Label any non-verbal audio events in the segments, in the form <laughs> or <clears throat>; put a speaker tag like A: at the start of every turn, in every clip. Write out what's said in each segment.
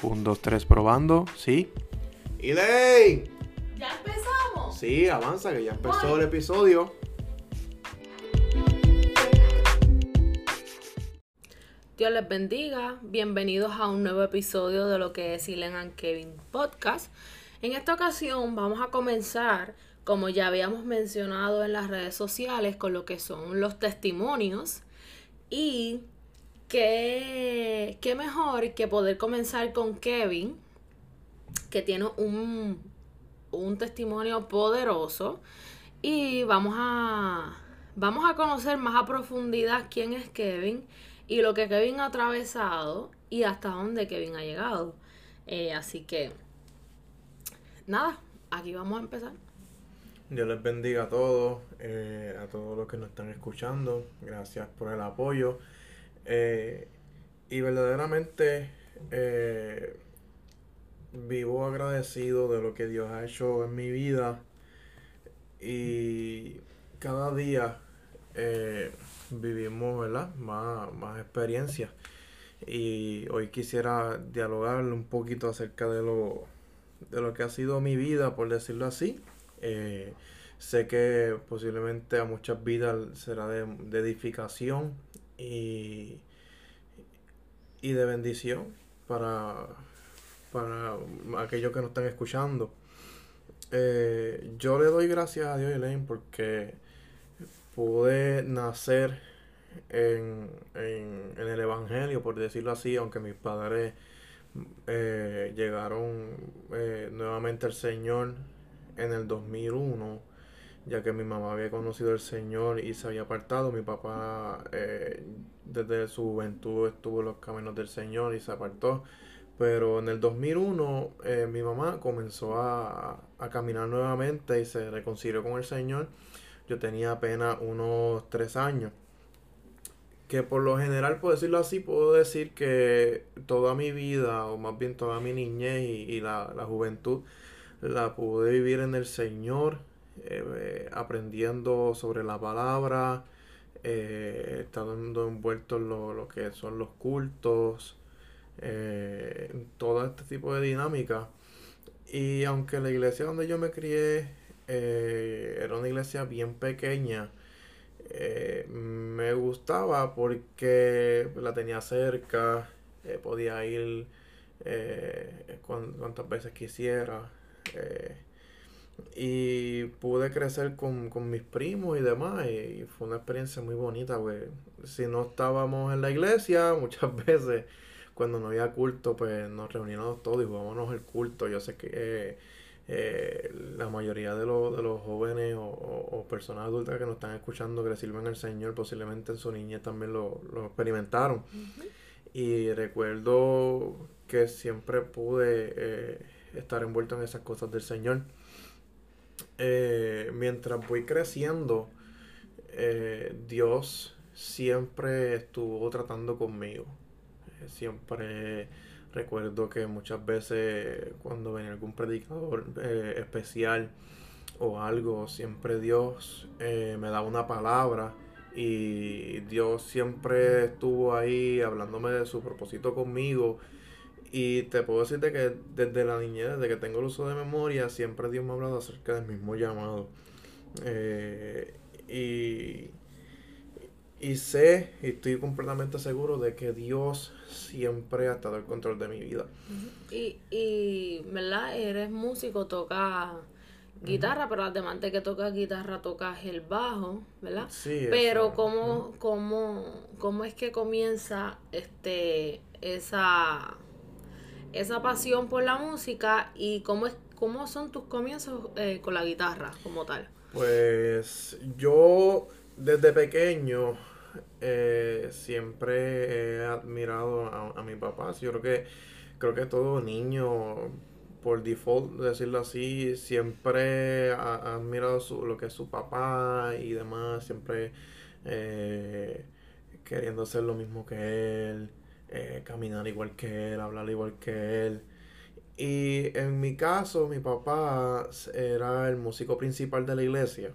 A: Un, dos, tres, probando. Sí.
B: ¡Y ley!
C: ¿Ya empezamos?
B: Sí, avanza, que ya empezó el episodio.
C: Dios les bendiga. Bienvenidos a un nuevo episodio de lo que es Silen and Kevin Podcast. En esta ocasión vamos a comenzar, como ya habíamos mencionado en las redes sociales, con lo que son los testimonios. Y qué, qué mejor que poder comenzar con Kevin, que tiene un, un testimonio poderoso. Y vamos a, vamos a conocer más a profundidad quién es Kevin y lo que Kevin ha atravesado y hasta dónde Kevin ha llegado. Eh, así que, nada, aquí vamos a empezar.
B: Dios les bendiga a todos, eh, a todos los que nos están escuchando. Gracias por el apoyo. Eh, y verdaderamente eh, vivo agradecido de lo que Dios ha hecho en mi vida. Y cada día eh, vivimos ¿verdad? Más, más experiencias. Y hoy quisiera dialogar un poquito acerca de lo, de lo que ha sido mi vida, por decirlo así. Sé que posiblemente a muchas vidas será de edificación y, y de bendición para, para aquellos que nos están escuchando. Eh, yo le doy gracias a Dios, Elaine, porque pude nacer en, en, en el Evangelio, por decirlo así, aunque mis padres eh, llegaron eh, nuevamente al Señor en el 2001 ya que mi mamá había conocido al Señor y se había apartado. Mi papá eh, desde su juventud estuvo en los caminos del Señor y se apartó. Pero en el 2001 eh, mi mamá comenzó a, a, caminar nuevamente y se reconcilió con el Señor. Yo tenía apenas unos tres años. Que por lo general, por decirlo así, puedo decir que toda mi vida, o más bien toda mi niñez y, y la, la juventud, la pude vivir en el Señor eh, aprendiendo sobre la palabra, eh, estando envuelto en lo, lo, que son los cultos, eh, todo este tipo de dinámica. Y aunque la iglesia donde yo me crié eh, era una iglesia bien pequeña, eh, me gustaba porque la tenía cerca, podía ir cuantas veces quisiera. Y pude crecer con, con, mis primos y demás. Y fue una experiencia muy bonita, pues. Si no estábamos en la iglesia, <laughs> muchas veces, cuando no había culto, pues nos reuníamos todos y jugábamos el culto. Yo sé que eh, eh, la mayoría de, lo, de los jóvenes o, o, personas adultas que nos están escuchando que le sirven al Señor, posiblemente en su niñez también lo, lo experimentaron. Uh -huh. Y recuerdo que siempre pude eh, estar envuelto en esas cosas del Señor eh, mientras voy creciendo, eh, Dios siempre estuvo tratando conmigo. Eh, siempre recuerdo que muchas veces cuando venía algún predicador especial o algo, siempre Dios me daba una palabra y Dios siempre estuvo ahí hablándome de su propósito conmigo y te puedo decirte que desde la niñez, desde que tengo el uso de memoria, siempre Dios me ha hablado acerca del mismo llamado. Eh, y, y sé y estoy completamente seguro de que Dios siempre ha estado al control de mi vida.
C: Y, y ¿verdad? Eres músico, tocas guitarra, uh -huh. pero además de que tocas guitarra, tocas el bajo, ¿verdad?
B: Sí.
C: Pero
B: eso.
C: ¿cómo,
B: Uh -huh.
C: cómo, ¿cómo es que comienza este esa esa pasión por la música y cómo es cómo son tus comienzos eh, con la guitarra como tal.
B: Pues yo desde pequeño eh, siempre he admirado a, a, mi papá. Yo creo que creo que todo niño por default decirlo así siempre ha, admirado su, lo que es su papá y demás siempre eh, queriendo ser lo mismo que él eh, caminar igual que él, hablar igual que él. Y en mi caso, mi papá era el músico principal de la iglesia.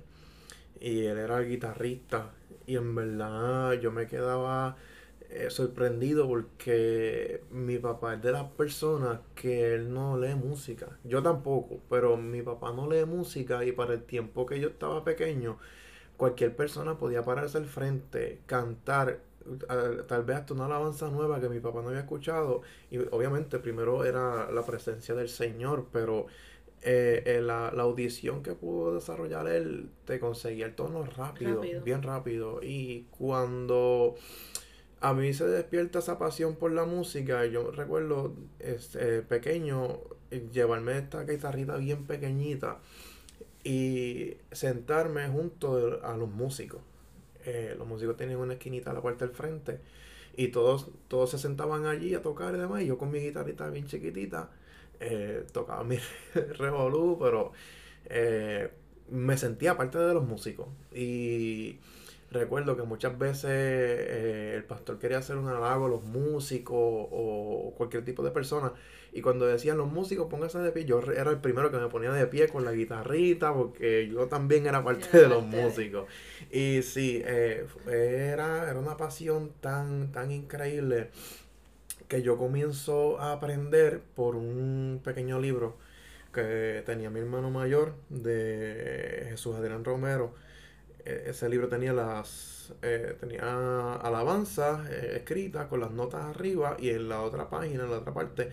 B: Y él era el guitarrista. Y en verdad yo me quedaba eh, sorprendido porque mi papá es de las personas que él no lee música. Yo tampoco, pero mi papá no lee música y para el tiempo que yo estaba pequeño, cualquier persona podía pararse al frente, cantar, tal vez hasta una alabanza nueva que mi papá no había escuchado. Y obviamente primero era la presencia del Señor, pero eh, la, audición que pudo desarrollar él te conseguía el tono rápido, bien rápido. Y cuando a mí se despierta esa pasión por la música. Yo recuerdo este, pequeño llevarme esta guitarrita bien pequeñita y sentarme junto a los músicos. Eh, los músicos tenían una esquinita a la parte del frente y todos, todos se sentaban allí a tocar y demás. Y yo con mi guitarrita bien chiquitita eh, tocaba mi <laughs> revolú, pero eh, me sentía parte de los músicos. Y recuerdo que muchas veces eh, el pastor quería hacer un halago a los músicos o cualquier tipo de persona. Y cuando decían los músicos, pónganse de pie, yo era el primero que me ponía de pie con la guitarrita porque yo también era parte de los músicos. Y sí, eh, era, era una pasión tan, tan increíble que yo comienzo a aprender por un pequeño libro que tenía mi hermano mayor de Jesús Adrián Romero ese libro tenía las eh, tenía alabanzas eh, escritas con las notas arriba y en la otra página, en la otra parte,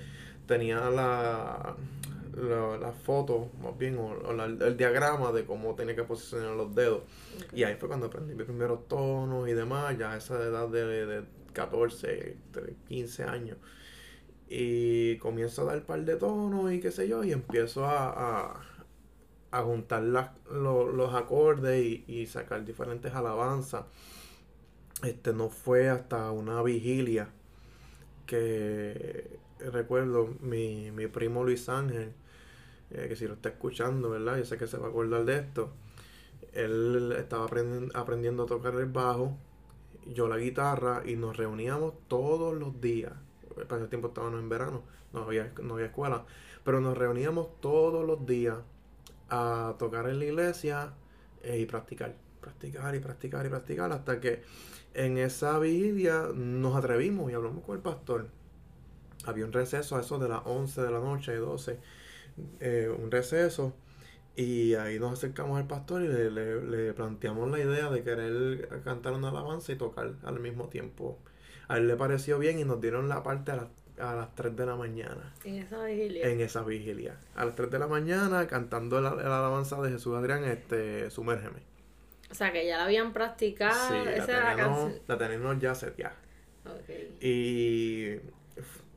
B: tenía la, la, foto, más bien, o, el diagrama de cómo tenía que posicionar los dedos. Y ahí fue cuando aprendí mis primeros tonos y demás, ya a esa edad de, de 14, 15 años. Y comienzo a dar un par de tonos y qué sé yo, y empiezo a a juntar los acordes y, sacar diferentes alabanzas. Este no fue hasta una vigilia que recuerdo mi, primo Luis Ángel, eh, que si lo está escuchando, ¿verdad? Yo sé que se va a acordar de esto. Él estaba aprendiendo, a tocar el bajo, yo la guitarra y nos reuníamos todos los días. Para ese tiempo estábamos en verano, no había, no había escuela, pero nos reuníamos todos los días a tocar en la iglesia eh, y practicar, practicar y practicar y practicar hasta que en esa vigilia nos atrevimos y hablamos con el pastor. Había un receso a eso de las 11 de la noche, 12, eh, un receso. Y ahí nos acercamos al pastor y le, le, planteamos la idea de querer cantar una alabanza y tocar al mismo tiempo. A él le pareció bien y nos dieron la parte a las a las 3 de la mañana.
C: En esa vigilia.
B: En esa vigilia. A las 3 de la mañana cantando la, la alabanza de Jesús Adrián, este, Sumérgeme.
C: O sea, que ya la habían practicado. esa
B: la, tenemos, ya seteada. Okay. Y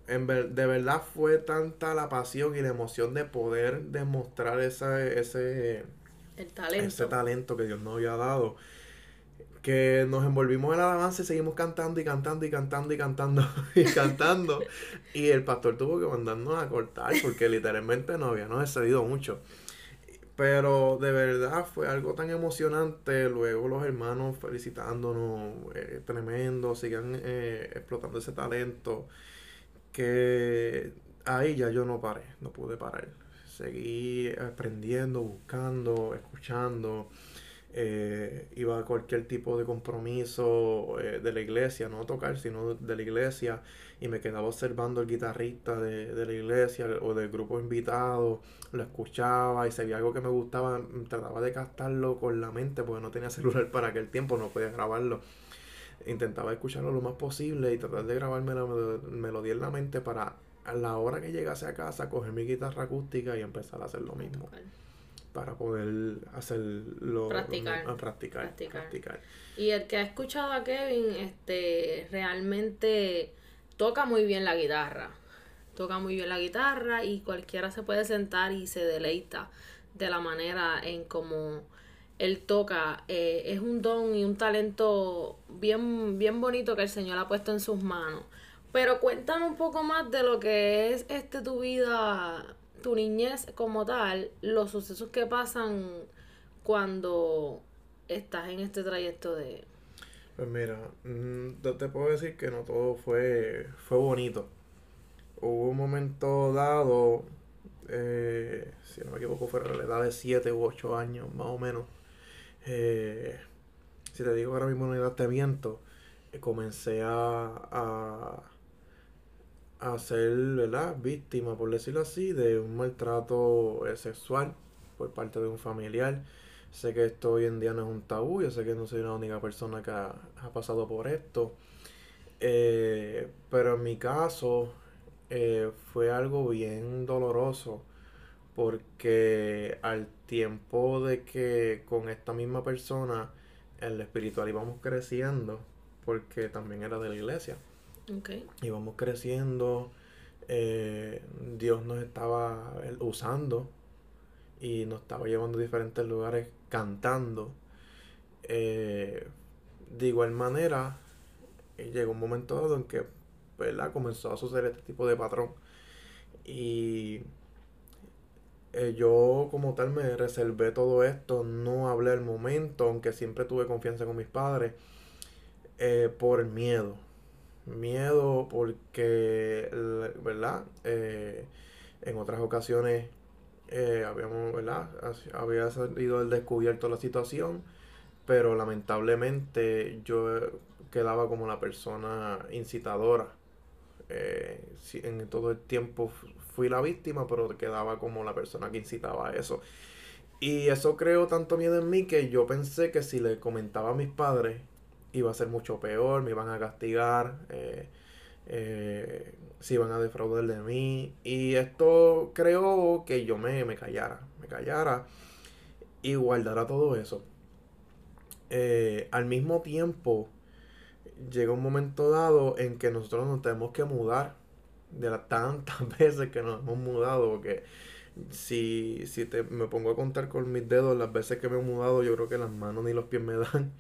B: en de verdad fue tanta la pasión y la emoción de poder demostrar ese, ese,
C: El talento.
B: ese talento que Dios nos había dado que nos envolvimos en el alabanza y seguimos cantando y cantando y cantando y cantando <laughs> y cantando. y el pastor tuvo que mandarnos a cortar porque literalmente no habíamos excedido mucho. Pero de verdad fue algo tan emocionante. Luego los hermanos felicitándonos, eh, tremendo, sigan eh, explotando ese talento. Que ahí ya yo no paré, no pude parar. Seguí aprendiendo, buscando, escuchando eh, iba a cualquier tipo de compromiso eh, de la iglesia, no tocar, sino de la iglesia, y me quedaba observando el guitarrista de, de la iglesia o del grupo invitado, lo escuchaba y si había algo que me gustaba, trataba de captarlo con la mente, porque no tenía <laughs> celular para aquel tiempo, no podía grabarlo. Intentaba escucharlo lo más posible y tratar de grabarme la melodía en la mente para a la hora que llegase a casa coger mi guitarra acústica y empezar a hacer lo mismo para poder hacerlo
C: practicar,
B: a practicar, practicar,
C: Y el que ha escuchado a Kevin, este, realmente toca muy bien la guitarra. Toca muy bien la guitarra y cualquiera se puede sentar y se deleita de la manera en como él toca. Eh, es un don y un talento bien, bien bonito que el Señor ha puesto en sus manos. Pero cuéntame un poco más de lo que es este tu vida tu niñez como tal, los sucesos que pasan cuando estás en este trayecto de...
B: Pues mira, mm, te puedo decir que no todo fue, fue bonito. Hubo un momento dado, eh, si no me equivoco, fue la edad de 7 u 8 años, más o menos. Eh, si te digo ahora mismo edad te miento, comencé a, a, a ser, ¿verdad? Víctima, por decirlo así, de un maltrato eh, sexual por parte de un familiar. Sé que esto hoy en día no es un tabú, yo sé que no soy la única persona que ha, pasado por esto. Eh, pero en mi caso eh, fue algo bien doloroso porque al tiempo de que con esta misma persona en la espiritual íbamos creciendo, porque también era de la iglesia,
C: Okay.
B: íbamos creciendo, eh, Dios nos estaba usando y nos estaba llevando a diferentes lugares cantando. Eh, de igual manera, llegó un momento dado en que ¿verdad? comenzó a suceder este tipo de patrón. Y eh, yo como tal me reservé todo esto, no hablé al momento, aunque siempre tuve confianza con mis padres, por miedo. Miedo porque, ¿verdad? Eh, en otras ocasiones eh, habíamos, ¿verdad? Había salido al descubierto la situación, pero lamentablemente yo quedaba como la persona incitadora. Eh, en todo el tiempo fu- fui la víctima, pero quedaba como la persona que incitaba a eso. Y eso creó tanto miedo en mí que yo pensé que si le comentaba a mis padres iba a ser mucho peor, me iban a castigar, eh, eh, se iban a defraudar de mí. Y esto creó que yo me, me callara, me callara y guardara todo eso. Eh, al mismo tiempo, llega un momento dado en que nosotros nos tenemos que mudar de las tantas <laughs> veces que nos hemos mudado, porque si, si te, me pongo a contar con mis dedos las veces que me he mudado, yo creo que las manos ni los pies me dan.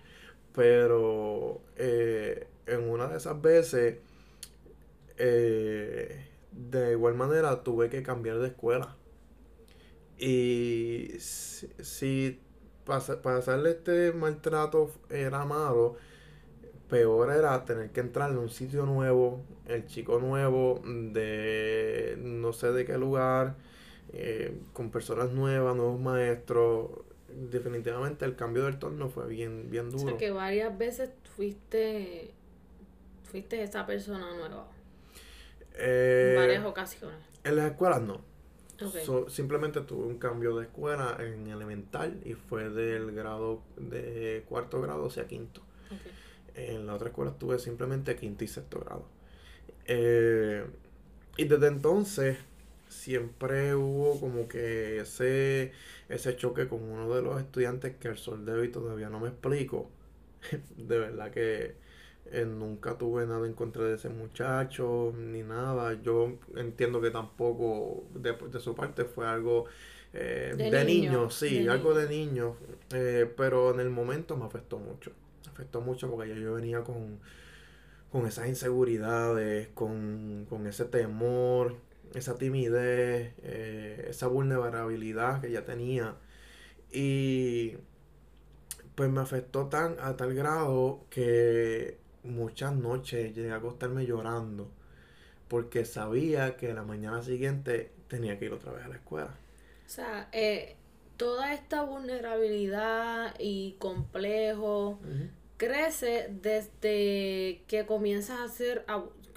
B: Pero eh, en una de esas veces, eh, de igual manera, tuve que cambiar de escuela. Y si, si pasa- pasarle este maltrato era malo, peor era tener que entrar en un sitio nuevo, el chico nuevo, de no sé de qué lugar, eh, con personas nuevas, nuevos maestros. Definitivamente el cambio del torno fue bien, bien
C: O
B: duro.
C: sea que varias veces fuiste, fuiste esa persona nueva.
B: Eh,
C: En varias ocasiones.
B: en las escuelas no. So- simplemente tuve un cambio de escuela en elemental y fue del grado de cuarto grado hacia quinto. En la otra escuela estuve simplemente quinto y sexto grado. Eh, y desde entonces siempre hubo como que ese, ese choque con uno de los estudiantes que al sol de hoy todavía no me explico. <laughs> De verdad que eh, nunca tuve nada en contra de ese muchacho ni nada. Yo entiendo que tampoco de, de su parte fue algo eh,
C: De
B: de,
C: niño,
B: niño, sí,
C: de
B: algo
C: niño.
B: de niño. eh, pero en el momento me afectó mucho. Me afectó mucho porque ya yo venía con, con esas inseguridades, con, con ese temor, esa timidez, eh, esa vulnerabilidad que ya tenía. Y pues me afectó tan a tal grado que muchas noches llegué a acostarme llorando porque sabía que la mañana siguiente tenía que ir otra vez a la escuela.
C: O sea, eh, toda esta vulnerabilidad y complejo crece desde que comienzas a ser,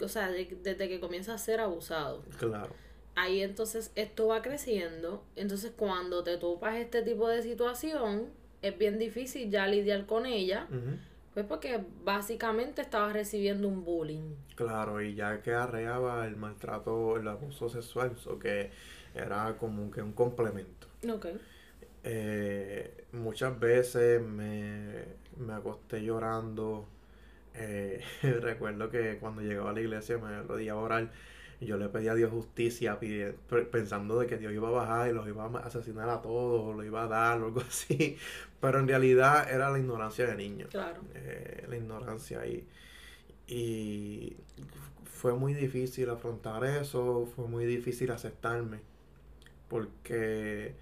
C: o sea, de- desde que comienzas a ser abusado.
B: Claro.
C: Ahí entonces esto va creciendo. Entonces cuando te topas este tipo de situación, es bien difícil ya lidiar con ella. Pues porque básicamente estabas recibiendo un bullying.
B: Claro, y ya que arreaba el maltrato, el abuso sexual, o que era como que un complemento.
C: Ok.
B: Eh, muchas veces me, me acosté llorando. Eh, <laughs> recuerdo que cuando llegaba a la iglesia me arrodillaba a orar y yo le pedía a Dios justicia pensando de que Dios iba a bajar y los iba a asesinar a todos o lo iba a dar o algo <laughs> así. Pero en realidad era la ignorancia de niño.
C: Claro.
B: eh, la ignorancia y, y fue muy difícil afrontar eso, fue muy difícil aceptarme porque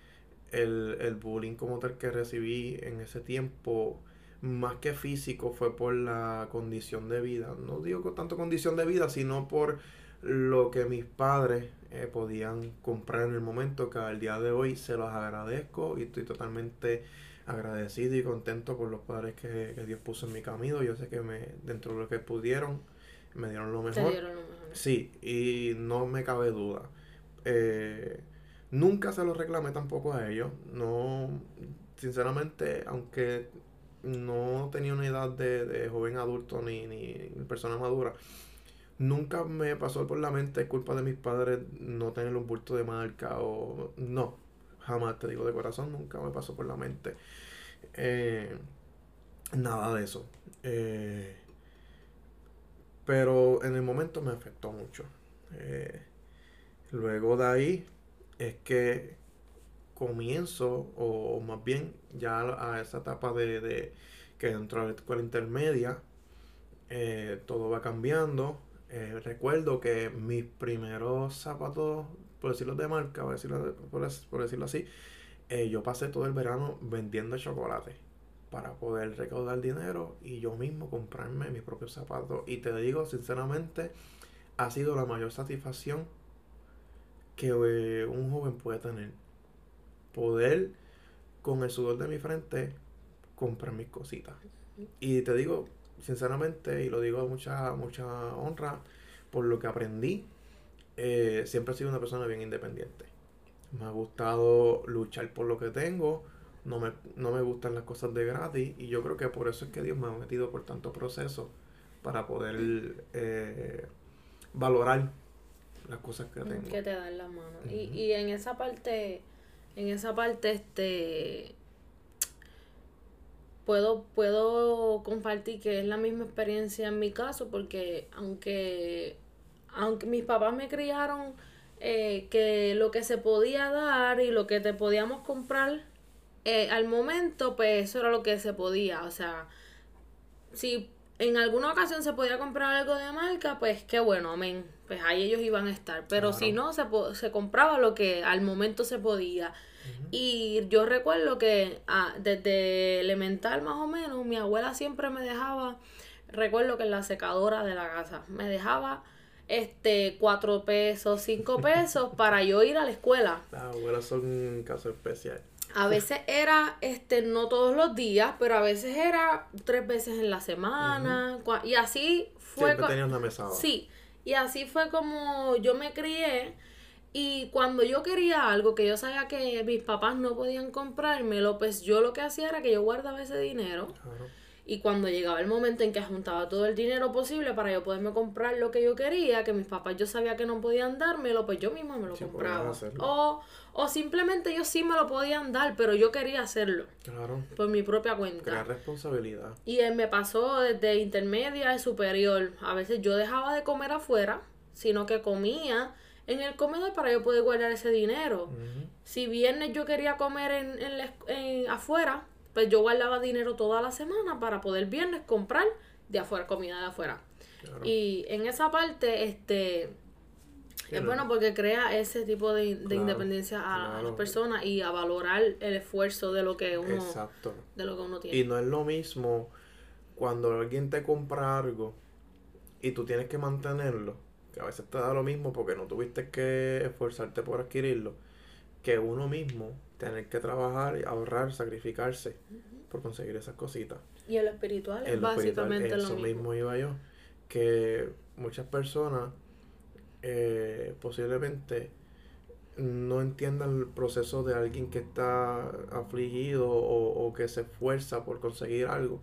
B: el, el bullying como tal que recibí en ese tiempo, más que físico, fue por la condición de vida. No digo tanto condición de vida, sino por lo que mis padres eh, podían comprar en el momento, que al día de hoy se los agradezco y estoy totalmente agradecido y contento por los padres que, que Dios puso en mi camino. Yo sé que me, dentro de lo que pudieron, me dieron lo mejor.
C: Dieron lo mejor.
B: Sí, y no me cabe duda. Eh, nunca se lo reclamé tampoco a ellos. No, sinceramente, aunque no tenía una edad de, de joven adulto ni, ni persona madura, nunca me pasó por la mente culpa de mis padres no tener un bulto de marca o no, jamás te digo de corazón, nunca me pasó por la mente eh, nada de eso. Eh, pero en el momento me afectó mucho. Eh, luego de ahí es que comienzo, o, más bien ya a esa etapa de, de que dentro de la escuela intermedia, eh, todo va cambiando. Eh, recuerdo que mis primeros zapatos, por decirlo de marca, por decirlo, por, decirlo así, eh, yo pasé todo el verano vendiendo chocolate para poder recaudar dinero y yo mismo comprarme mis propios zapatos. Y te digo sinceramente, ha sido la mayor satisfacción que un joven puede tener. Poder con el sudor de mi frente comprar mis cositas. Y te digo sinceramente, y lo digo a mucha, mucha honra, por lo que aprendí, eh, siempre he sido una persona bien independiente. Me ha gustado luchar por lo que tengo no me, no me gustan las cosas de gratis y yo creo que por eso es que Dios me ha metido por tanto proceso para poder eh, valorar las cosas que tengo.
C: Que te dan la mano. y, y en esa parte, en esa parte, este puedo, puedo compartir que es la misma experiencia en mi caso, porque aunque, aunque mis papás me criaron eh, que lo que se podía dar y lo que te podíamos comprar eh, al momento, pues eso era lo que se podía. O sea, si en alguna ocasión se podía comprar algo de marca, pues qué bueno, amén. Pues ahí ellos iban a estar. Pero si no, se, se compraba lo que al momento se podía. Y yo recuerdo que ah, desde elemental más o menos, mi abuela siempre me dejaba, recuerdo que en la secadora de la casa, me dejaba este cuatro pesos, cinco pesos <laughs> para yo ir a la escuela.
B: Las abuelas son un caso especial.
C: A veces <laughs> era, este, no todos los días, pero a veces era tres veces en la semana. Y así fue.
B: Siempre tenías una mesada.
C: Sí. Y así fue como yo me crié. Y cuando yo quería algo que yo sabía que mis papás no podían comprármelo, pues yo lo que hacía era que yo guardaba ese dinero.
B: Claro.
C: Y cuando llegaba el momento en que juntaba todo el dinero posible para yo poderme comprar lo que yo quería, que mis papás yo sabía que no podían dármelo, pues yo misma me lo
B: Sí,
C: compraba. O, o simplemente ellos sí me lo podían dar, pero yo quería hacerlo
B: Claro.
C: por mi propia cuenta.
B: Crear responsabilidad.
C: Y él me pasó desde intermedia a superior. A veces yo dejaba de comer afuera, sino que comía en el comedor para yo poder guardar ese dinero. Si viernes yo quería comer en, en en- afuera, pues yo guardaba dinero toda la semana para poder viernes comprar de afuera, comida de afuera.
B: Claro.
C: Y en esa parte, este, es
B: no.
C: bueno porque crea ese tipo de, de
B: Claro,
C: independencia a, a las personas y a valorar el esfuerzo de lo que uno,
B: Exacto.
C: de lo que uno tiene.
B: Y no es lo mismo cuando alguien te compra algo y tú tienes que mantenerlo, que a veces te da lo mismo porque no tuviste que esforzarte por adquirirlo, que uno mismo tener que trabajar, ahorrar, sacrificarse por conseguir esas cositas.
C: Y en lo espiritual es
B: espiritual,
C: básicamente
B: eso
C: lo mismo.
B: iba yo, que muchas personas eh, posiblemente no entiendan el proceso de alguien que está afligido o, o que se esfuerza por conseguir algo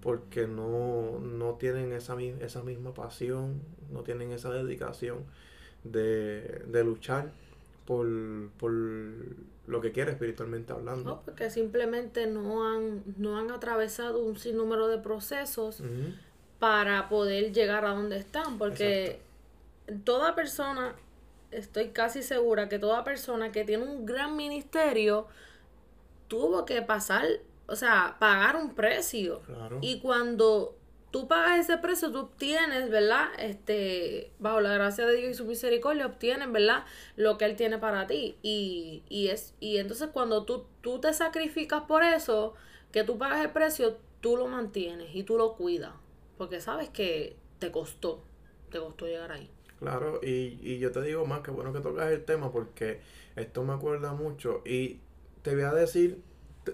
B: porque no, no tienen esa, esa misma pasión, no tienen esa dedicación de, de luchar por, por lo que quiere espiritualmente hablando.
C: No, porque simplemente no han, no han atravesado un sinnúmero de procesos para poder llegar a donde están. Porque toda persona, estoy casi segura que toda persona que tiene un gran ministerio tuvo que pasar, o sea, pagar un precio.
B: Claro.
C: Y cuando tú pagas ese precio, tú obtienes, ¿verdad? Este, bajo la gracia de Dios y su misericordia, obtienes, ¿verdad? Lo que Él tiene para ti. Y, y es, y entonces cuando tú, tú te sacrificas por eso, que tú pagas el precio, tú lo mantienes y tú lo cuidas. Porque sabes que te costó, te costó llegar ahí.
B: Claro, y, y yo te digo más que bueno que tocas el tema porque esto me acuerda mucho y te voy a decir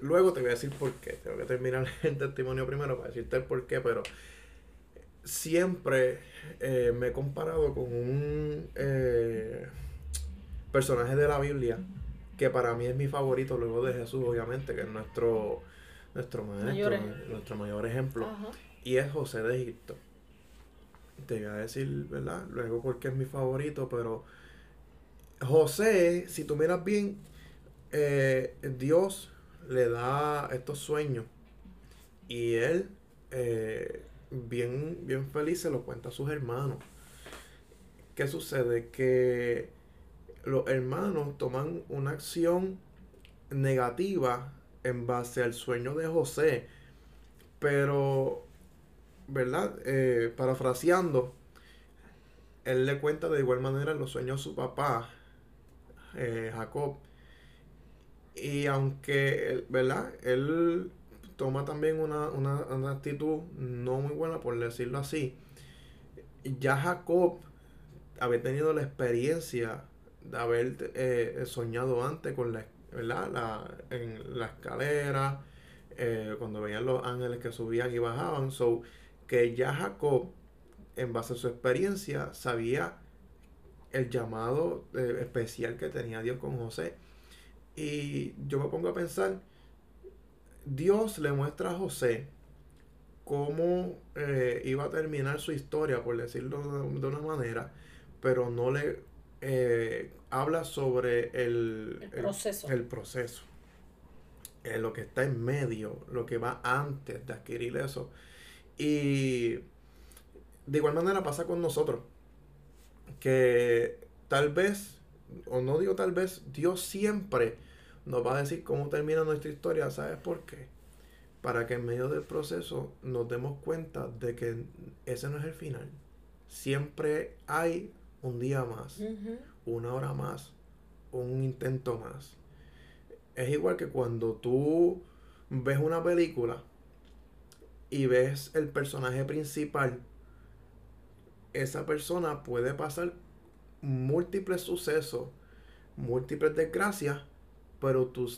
B: luego te voy a decir por qué. Tengo que terminar <laughs> el testimonio primero para decirte el por qué, pero siempre eh, me he comparado con un eh, personaje de la Biblia que para mí es mi favorito luego de Jesús, obviamente, que es nuestro, nuestro maestro, nuestro mayor ejemplo, y es José de Egipto. Te voy a decir, ¿verdad? Luego porque es mi favorito, pero José, si tú miras bien, eh, Dios le da estos sueños y él eh, bien, bien feliz se lo cuenta a sus hermanos. ¿Qué sucede? Que los hermanos toman una acción negativa en base al sueño de José, pero, ¿verdad? Eh, parafraseando, él le cuenta de igual manera los sueños a su papá, eh, Jacob. Y aunque, ¿verdad? Él toma también una, una, actitud no muy buena, por decirlo así. Ya Jacob había tenido la experiencia de haber eh, soñado antes con la, ¿verdad? La, en la escalera, eh, cuando veían los ángeles que subían y bajaban. So, que ya Jacob, en base a su experiencia, sabía el llamado eh, especial que tenía Dios con José. Y yo me pongo a pensar, Dios le muestra a José cómo eh, iba a terminar su historia, por decirlo de, una manera, pero no le eh, habla sobre el,
C: proceso.
B: El, proceso. Eh, lo que está en medio, lo que va antes de adquirir eso. Y de igual manera pasa con nosotros, que tal vez, o no digo tal vez, Dios siempre nos va a decir cómo termina nuestra historia. ¿Sabes por qué? Para que en medio del proceso nos demos cuenta de que ese no es el final. Siempre hay un día más, una hora más, un intento más. Es igual que cuando tú ves una película y ves el personaje principal, esa persona puede pasar múltiples sucesos, múltiples desgracias, pero tú,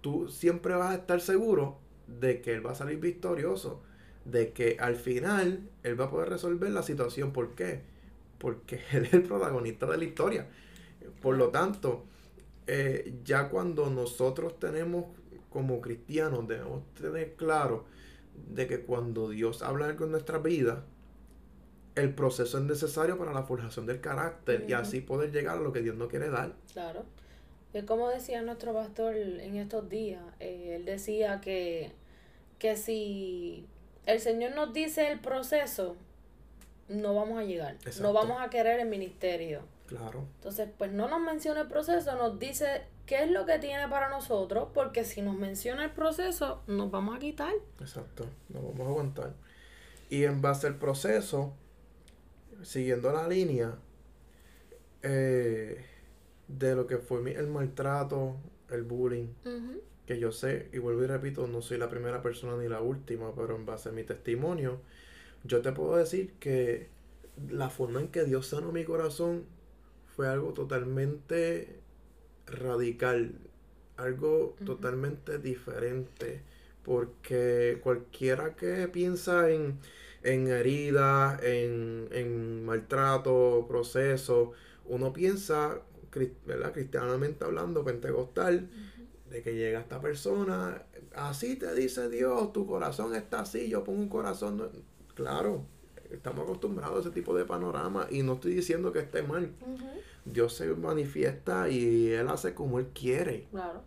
B: tú siempre vas a estar seguro de que él va a salir victorioso, de que al final él va a poder resolver la situación. ¿Por qué? Porque <laughs> él es el protagonista de la historia. Por lo tanto, eh, ya cuando nosotros tenemos como cristianos, debemos tener claro de que cuando Dios habla con nuestra vida, el proceso es necesario para la forjación del carácter y así poder llegar a lo que Dios nos quiere dar.
C: Claro. Es como decía nuestro pastor en estos días, eh, él decía que, que si el Señor nos dice el proceso, no vamos a llegar, no vamos a querer el ministerio.
B: Claro.
C: Entonces, pues no nos menciona el proceso, nos dice qué es lo que tiene para nosotros, porque si nos menciona el proceso, nos vamos a quitar.
B: Exacto, nos vamos a aguantar. Y en base al proceso, siguiendo la línea, eh, de lo que fue el maltrato, el bullying, que yo sé, y vuelvo y repito, no soy la primera persona ni la última, pero en base a mi testimonio, yo te puedo decir que la forma en que Dios sanó mi corazón fue algo totalmente radical, algo totalmente diferente, porque cualquiera que piensa en, en heridas, en, en maltrato, proceso, uno piensa ¿verdad? cristianamente hablando, pentecostal, de que llega esta persona, así te dice Dios, tu corazón está así, yo pongo un corazón. Claro, estamos acostumbrados a ese tipo de panorama y no estoy diciendo que esté mal. Dios se manifiesta y Él hace como Él quiere.
C: Claro.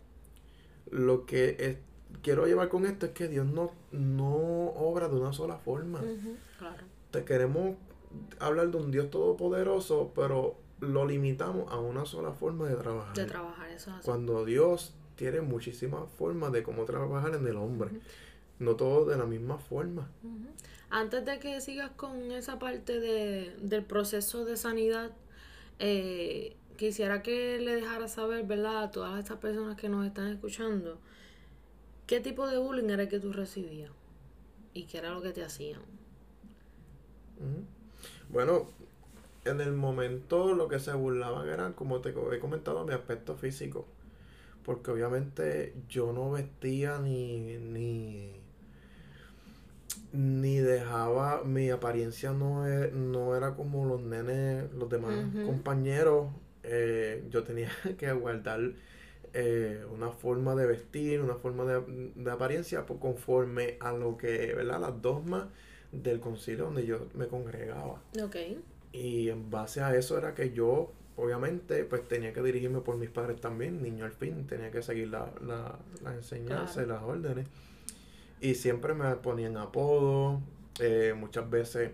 B: Lo que quiero llevar con esto es que Dios no, no obra de una sola forma.
C: Claro.
B: Te queremos hablar de un Dios todopoderoso, pero lo limitamos a una sola forma de trabajar.
C: De trabajar, eso
B: Cuando Dios tiene muchísimas formas de cómo trabajar en el hombre. No todo de la misma forma.
C: Antes de que sigas con esa parte de, del proceso de sanidad, eh, quisiera que le dejara saber, ¿verdad? A todas estas personas que nos están escuchando, ¿qué tipo de bullying era el que tú recibías? ¿Y qué era lo que te hacían?
B: Bueno, en el momento lo que se burlaban era, como te he comentado, mi aspecto físico. porque obviamente yo no vestía ni, ni, ni dejaba, mi apariencia no, e- no era como los nenes, los demás compañeros, eh, yo tenía <laughs> que guardar eh, una forma de vestir, una forma de, de apariencia pues, conforme a lo que, ¿verdad? Las dogmas del concilio donde yo me congregaba.
C: Ok.
B: Y en base a eso era que yo, obviamente, pues tenía que dirigirme por mis padres también, niño al fin, tenía que seguir la, la, la enseñanza y las órdenes. Y siempre me ponían apodo, eh, muchas veces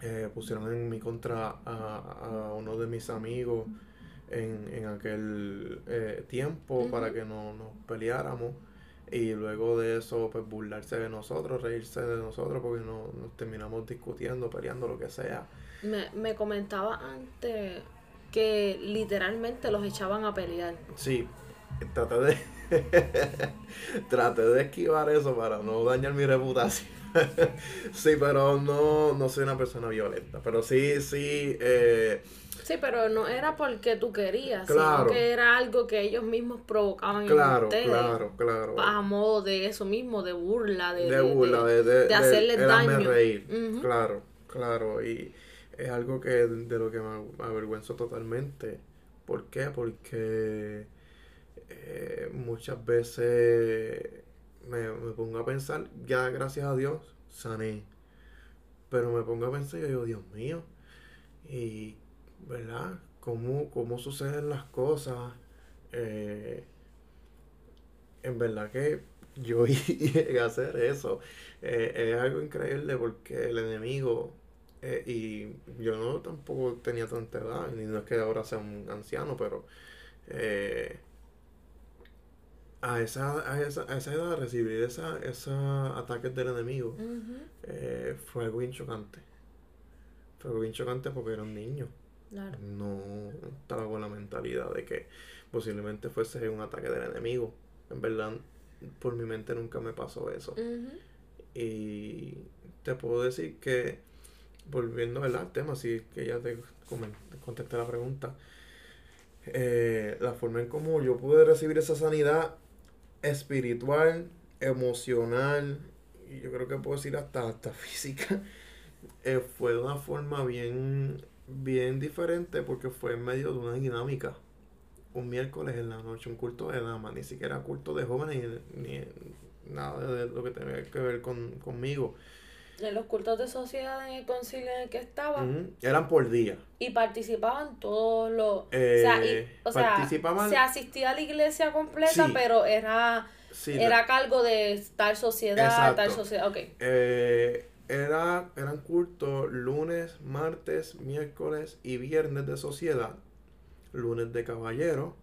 B: eh, pusieron en mi contra a, a uno de mis amigos en, en aquel eh, tiempo para que no nos peleáramos. Y luego de eso, pues burlarse de nosotros, reírse de nosotros, porque no, nos terminamos discutiendo, peleando, lo que sea.
C: Me, me comentaba antes que literalmente los echaban a pelear.
B: Sí, traté de <laughs> traté de esquivar eso para no dañar mi reputación. <laughs> sí, pero no, no soy una persona violenta. Pero sí, sí, eh,
C: Sí, pero no era porque tú querías,
B: Claro.
C: sino que era algo que ellos mismos provocaban en
B: claro,
C: ustedes.
B: claro, claro.
C: A modo de eso mismo, de burla, de,
B: de burla, de, de,
C: de hacerles daño.
B: reír. Claro, claro. Y es algo que de lo que me avergüenzo totalmente. ¿Por qué? Porque eh, muchas veces me, me pongo a pensar, ya gracias a Dios, sané. Pero me pongo a pensar y digo, Dios mío, y ¿verdad? ¿Cómo, cómo suceden las cosas? Eh, en verdad que yo <laughs> llegué a hacer eso. Eh, es algo increíble porque el enemigo, eh, y yo no tampoco tenía tanta edad, ni no es que ahora sea un anciano, pero eh, a, esa, a, esa, a esa edad recibir esa, esos ataques del enemigo eh, fue algo bien chocante. Fue algo bien chocante porque era un niño.
C: claro.
B: No estaba con la mentalidad de que posiblemente fuese un ataque del enemigo. En verdad, por mi mente nunca me pasó eso. Y te puedo decir que, volviendo ¿verdad? al tema, así que ya te contesté la pregunta, eh, la forma en cómo yo pude recibir esa sanidad espiritual, emocional, y yo creo que puedo decir hasta, hasta <laughs> física, eh, fue de una forma bien, bien diferente porque fue en medio de una dinámica. Un miércoles en la noche, un culto de damas, ni siquiera culto de jóvenes, ni, ni nada de lo que tenga que ver con, conmigo.
C: En los cultos de sociedad en el concilio en el que estaba
B: Eran por día.
C: y participaban todos los...
B: Eh,
C: o sea, y- o sea,
B: participaban-
C: se asistía a la iglesia completa,
B: Sí.
C: pero era,
B: Sí,
C: era a cargo de tal sociedad,
B: Exacto.
C: tal sociedad. Ok.
B: Eh, era, eran cultos lunes, martes, miércoles y viernes de sociedad. Lunes de caballeros,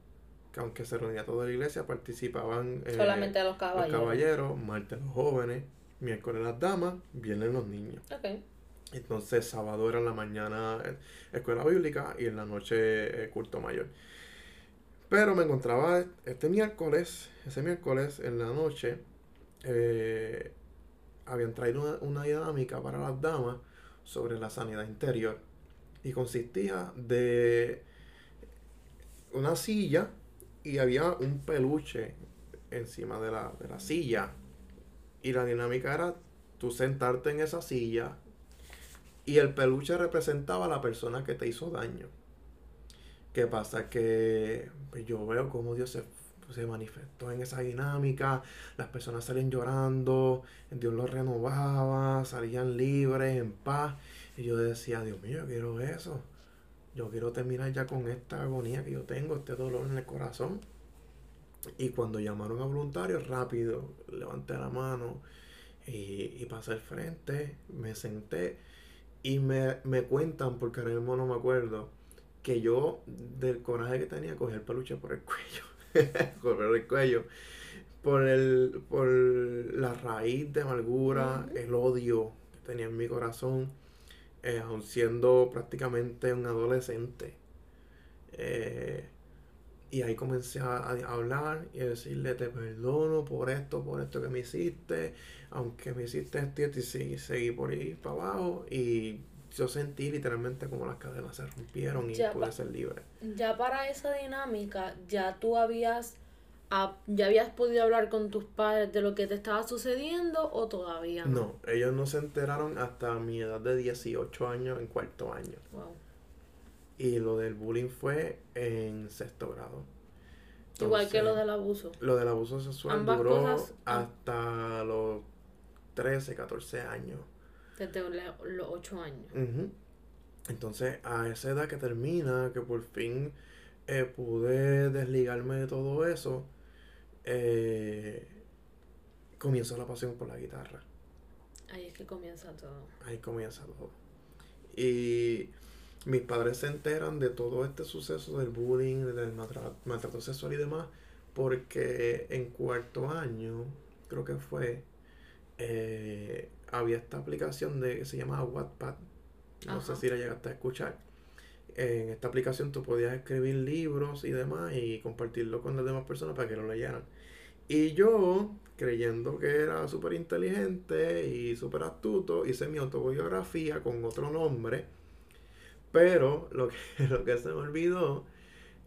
B: que aunque se reunía toda la iglesia, participaban eh,
C: Solamente a los
B: los
C: caballeros.
B: caballeros, martes los jóvenes, miércoles las damas, viernes los niños.
C: Ok.
B: Entonces sábado era en la mañana escuela bíblica y en la noche eh, culto mayor. Pero me encontraba este miércoles, ese miércoles en la noche, eh, habían traído una, una dinámica para las damas sobre la sanidad interior. Y consistía de una silla y había un peluche encima de la, de la silla. Y la dinámica era tú sentarte en esa silla y el peluche representaba a la persona que te hizo daño. ¿Qué pasa? Que pues, yo veo cómo Dios se, se manifestó en esa dinámica, las personas salían llorando, Dios los renovaba, salían libres, en paz. Y yo decía, Dios mío, yo quiero eso. Yo quiero terminar ya con esta agonía que yo tengo, este dolor en el corazón. Y cuando llamaron a voluntarios, rápido, levanté la mano y, y pasé al frente, me senté y me, me cuentan, porque ahora mismo no me acuerdo, que yo del coraje que tenía cogí el peluche por el cuello, <laughs> por el cuello, por, el, por la raíz de amargura, el odio que tenía en mi corazón, eh, aun siendo prácticamente un adolescente. Eh, y ahí comencé a, a hablar y a decirle, te perdono por esto, por esto que me hiciste, aunque me hiciste esto y esto", y seguí, seguí por ahí para abajo y yo sentí literalmente como las cadenas se rompieron y
C: Ya
B: pude ser libre.
C: Ya para esa dinámica, ya tú habías ¿ya habías podido hablar con tus padres de lo que te estaba sucediendo o todavía no?
B: No, ellos no se enteraron hasta mi edad de 18 años, en cuarto año.
C: Wow.
B: Y lo del bullying fue en sexto grado.
C: Igual que lo del abuso.
B: Lo del abuso sexual
C: Ambas
B: duró
C: cosas,
B: hasta los 13, 14 años.
C: Desde le- los ocho años.
B: Ujú. Entonces, a esa edad que termina, que por fin eh, pude desligarme de todo eso, eh, comienza la pasión por la guitarra.
C: Ahí es que comienza todo.
B: Ahí comienza todo. Y mis padres se enteran de todo este suceso del bullying, del maltra- maltrato sexual y demás, porque en cuarto año, creo que fue, eh, había esta aplicación de, que se llama Wattpad. No sé si la llegaste a escuchar. En esta aplicación tú podías escribir libros y demás y compartirlo con las demás personas para que lo leyeran. Y yo, creyendo que era súper inteligente y súper astuto, hice mi autobiografía con otro nombre. Pero lo que, <laughs> lo que se me olvidó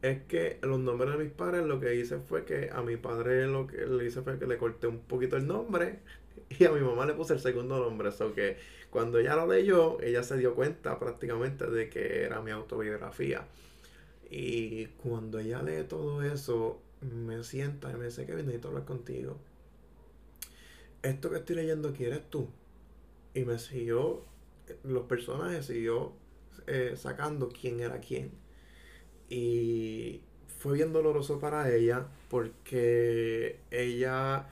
B: es que los nombres de mis padres lo que hice fue que a mi padre lo que le hice fue que le corté un poquito el nombre <laughs> y a mi mamá le puse el segundo nombre. Eso que cuando ella lo leyó, ella se dio cuenta prácticamente de que era mi autobiografía. Y cuando ella lee todo eso, me sienta y me dice que necesito hablar contigo. Esto que estoy leyendo aquí eres tú. Y me siguió, los personajes siguió eh, sacando quién era quién. Y fue bien doloroso para ella porque ella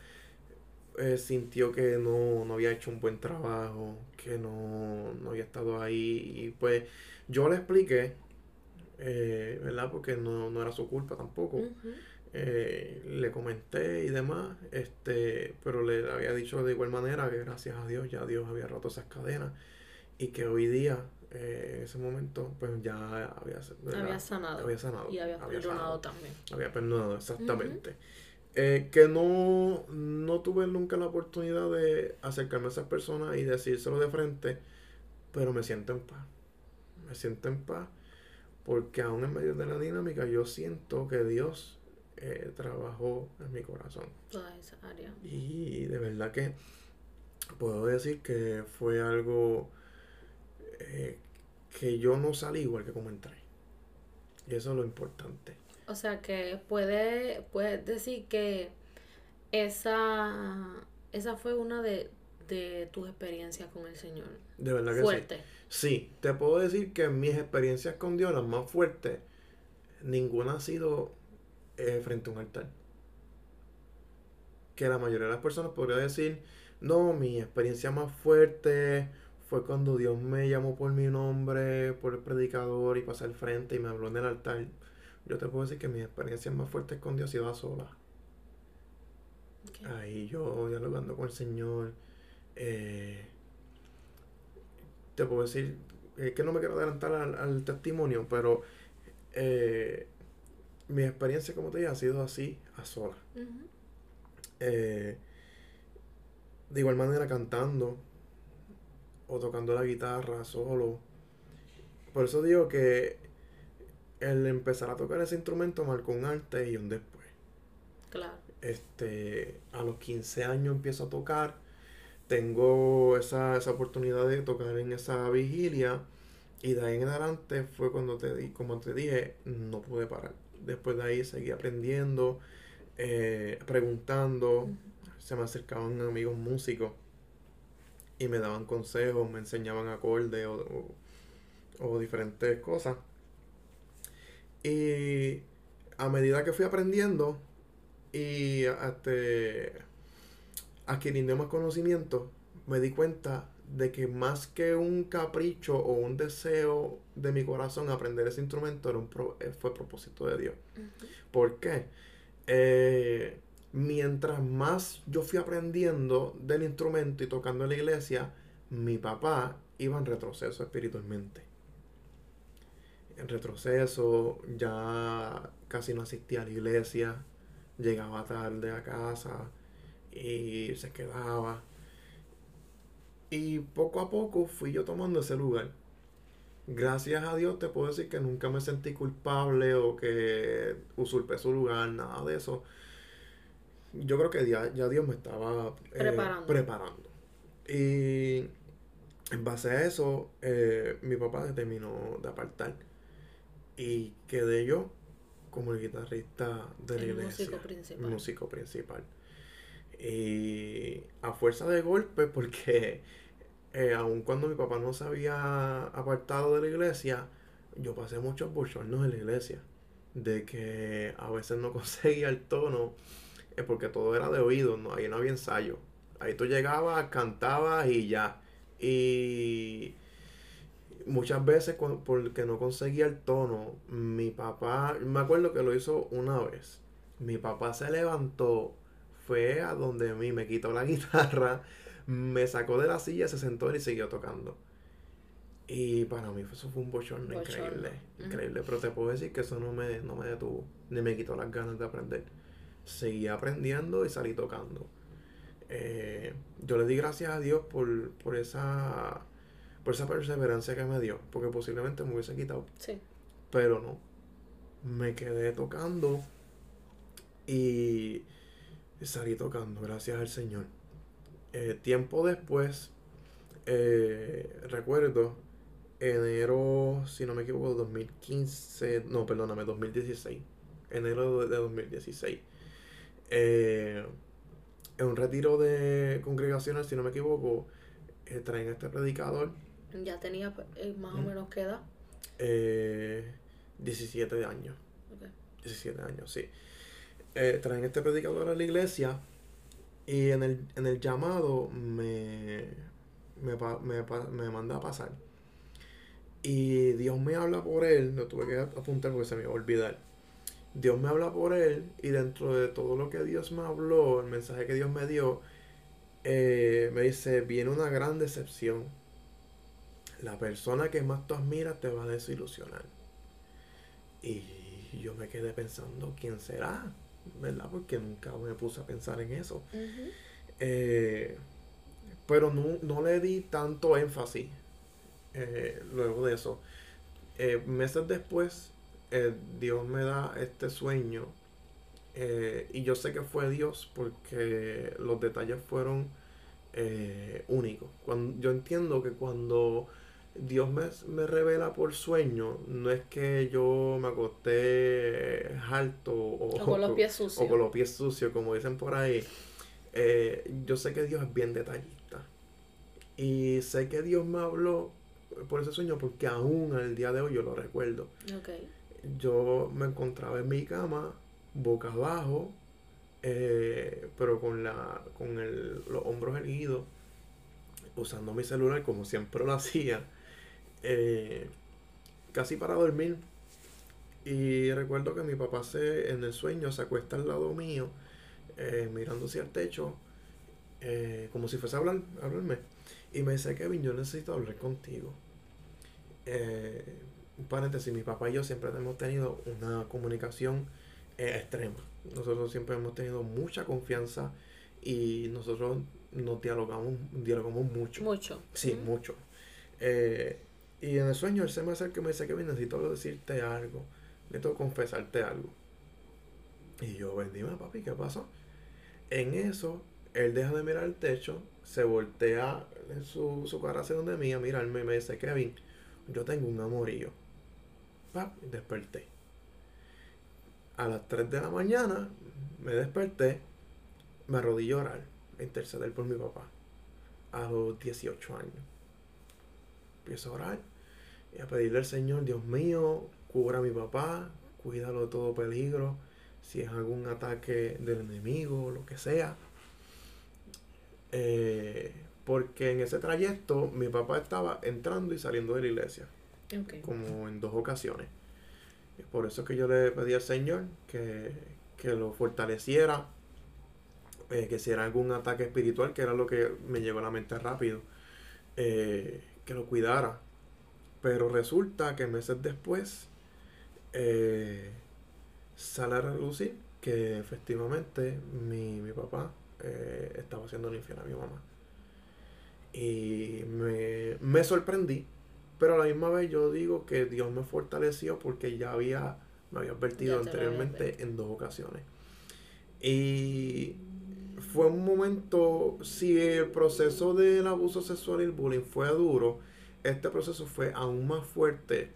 B: eh, sintió que no, no había hecho un buen trabajo, que no, no había estado ahí. Y pues yo le expliqué, eh, ¿verdad? Porque no, no era su culpa tampoco.
C: Ujú.
B: Eh, le comenté y demás, este, pero le había dicho de igual manera que gracias a Dios ya Dios había roto esas cadenas y que hoy día, eh, en ese momento, pues ya había.
C: Había sanado.
B: Había sanado.
C: Y había
B: había
C: perdonado
B: sanado.
C: también.
B: Había perdonado, exactamente. Eh, que no, no tuve nunca la oportunidad de acercarme a esas personas y decírselo de frente, pero me siento en paz. Me siento en paz porque aún en medio de la dinámica yo siento que Dios eh, trabajó en mi corazón.
C: Toda esa área.
B: Y de verdad que puedo decir que fue algo eh, que yo no salí igual que como entré. Y eso es lo importante.
C: O sea que puede, puedes decir que esa, esa fue una de, de tus experiencias con el Señor.
B: De verdad que sí.
C: Fuerte.
B: Sí, te puedo decir que mis experiencias con Dios, las más fuertes, ninguna ha sido eh, frente a un altar. Que la mayoría de las personas podría decir, no, mi experiencia más fuerte fue cuando Dios me llamó por mi nombre, por el predicador y pasé al frente y me habló en el altar. Yo te puedo decir que mis experiencias más fuertes con Dios iba sola.
C: Ok.
B: Ahí yo dialogando con el Señor. eh, te puedo decir eh, que no me quiero adelantar al, al testimonio, pero eh, mi experiencia, como te dije, ha sido así, a sola. Eh, de igual manera cantando o tocando la guitarra solo. Por eso digo que el empezar a tocar ese instrumento marcó un antes y un después.
C: Claro.
B: Este, a los 15 años empiezo a tocar. Tengo esa, esa oportunidad de tocar en esa vigilia. Y de ahí en adelante fue cuando te di, como te dije, no pude parar. Después de ahí seguí aprendiendo, eh, preguntando. Se me acercaban amigos músicos y me daban consejos, me enseñaban acordes o, o- o diferentes cosas. Y a medida que fui aprendiendo y este, adquiriendo más conocimiento, me di cuenta de que más que un capricho o un deseo de mi corazón aprender ese instrumento era un pro- eh, fue propósito de Dios. ¿Por qué? Eh, mientras más yo fui aprendiendo del instrumento y tocando en la iglesia, mi papá iba en retroceso espiritualmente. En retroceso, ya casi no asistía a la iglesia, llegaba tarde a casa y se quedaba. Y poco a poco fui yo tomando ese lugar. Gracias a Dios te puedo decir que nunca me sentí culpable o que usurpé su lugar, nada de eso. Yo creo que ya, ya Dios me estaba eh,
C: Preparando.
B: preparando. Y en base a eso, eh, mi papá determinó de apartar. Y quedé yo como el guitarrista de la iglesia.
C: músico principal.
B: músico principal. Y a fuerza de golpe, porque eh, aun cuando mi papá no se había apartado de la iglesia, yo pasé muchos bochornos en la iglesia. De que a veces no <laughs> conseguía el tono, eh, porque todo era de oído, no, ahí no había ensayo. Ahí tú llegabas, cantabas y ya. Y muchas veces porque no conseguía el tono, mi papá, me acuerdo que lo hizo una vez. Mi papá se levantó, fue a donde mí, me quitó la <laughs> guitarra, me sacó de la silla, se sentó y siguió tocando. Y para mí eso fue un bochorno
C: Bochorno.
B: increíble, increíble. Pero te puedo decir que eso no me, no me detuvo, ni me quitó las ganas de aprender. Seguí aprendiendo y salí tocando. Eh, yo le di gracias a Dios por, por esa por esa perseverancia que me dio, porque posiblemente me hubiese quitado,
C: Sí.
B: pero no. Me quedé tocando y salí tocando, gracias al Señor. Eh, tiempo después, eh, recuerdo, enero, si no me equivoco, 2015, no, perdóname, 2016. Enero de de 2016. Eh, en un retiro de congregaciones, si no me equivoco, eh, traen a este predicador
C: Ya tenía eh, más o menos qué edad.
B: eh, 17 años.
C: Ok.
B: 17 años, sí. Eh, traen este predicador a la iglesia y en el, en el llamado me, me, me, me manda a pasar. Y Dios me habla por él, lo tuve que apuntar porque se me iba a olvidar. Dios me habla por él y dentro de todo lo que Dios me habló, el mensaje que Dios me dio, eh, me dice, viene una gran decepción. La persona que más tú admiras te va a desilusionar. Y yo me quedé pensando, ¿quién será? ¿Verdad? Porque nunca me puse a pensar en eso. Eh, pero no, no le di tanto énfasis eh, luego de eso. Meses después, eh, Dios me da este sueño. eh, y yo sé que fue Dios porque los detalles fueron eh, únicos. Cuando, yo entiendo que cuando Dios me, me revela por sueño, no es que yo me acosté alto o,
C: O con los pies <laughs> sucios.
B: o con los pies sucios, como dicen por ahí. Eh, yo sé que Dios es bien detallista. Y sé que Dios me habló por ese sueño porque aún al día de hoy yo lo recuerdo. Yo me encontraba en mi cama, boca abajo, eh, pero con, la, con el- los hombros erguidos, usando mi celular como siempre lo hacía, eh, casi para dormir. Y recuerdo que mi papá se, en el sueño se acuesta al lado mío, eh, mirando hacia el techo, eh, como si fuese a hablar, hablarme. Y me dice, Kevin, yo necesito hablar contigo. Eh, un paréntesis, mi papá y yo siempre hemos tenido una comunicación eh, extrema. Nosotros siempre hemos tenido mucha confianza y nosotros nos dialogamos, dialogamos mucho.
C: Mucho.
B: Sí, mucho. Eh, y en el sueño él se me acerca y me dice que necesito decirte algo, necesito confesarte algo. Y yo, "Ven, dime papi, ¿qué pasó? En eso, él deja de mirar el techo, se voltea su, su cara hacia donde mí a mirarme y me dice, Kevin, yo tengo un amorío. Pap, desperté. A las 3 de la mañana me desperté, me arrodillé a orar, a interceder por mi papá, a los 18 años. Empiezo a orar y a pedirle al Señor, Dios mío, cubra a mi papá, cuídalo de todo peligro, si es algún ataque del enemigo, lo que sea. Eh, porque en ese trayecto mi papá estaba entrando y saliendo de la iglesia
C: Ok.
B: como en dos ocasiones. Y por eso que yo le pedí al Señor que, que lo fortaleciera, eh, que si era algún ataque espiritual, que era lo que me llegó a la mente rápido, eh, que lo cuidara. Pero resulta que meses después eh, sale a relucir que efectivamente mi, mi papá eh, estaba haciendo infiel a mi mamá. Y me, me sorprendí, pero a la misma vez yo digo que Dios me fortaleció porque ya había, me había advertido
C: había
B: anteriormente en dos ocasiones. Y fue un momento, si el proceso del abuso sexual y el bullying fue duro, este proceso fue aún más fuerte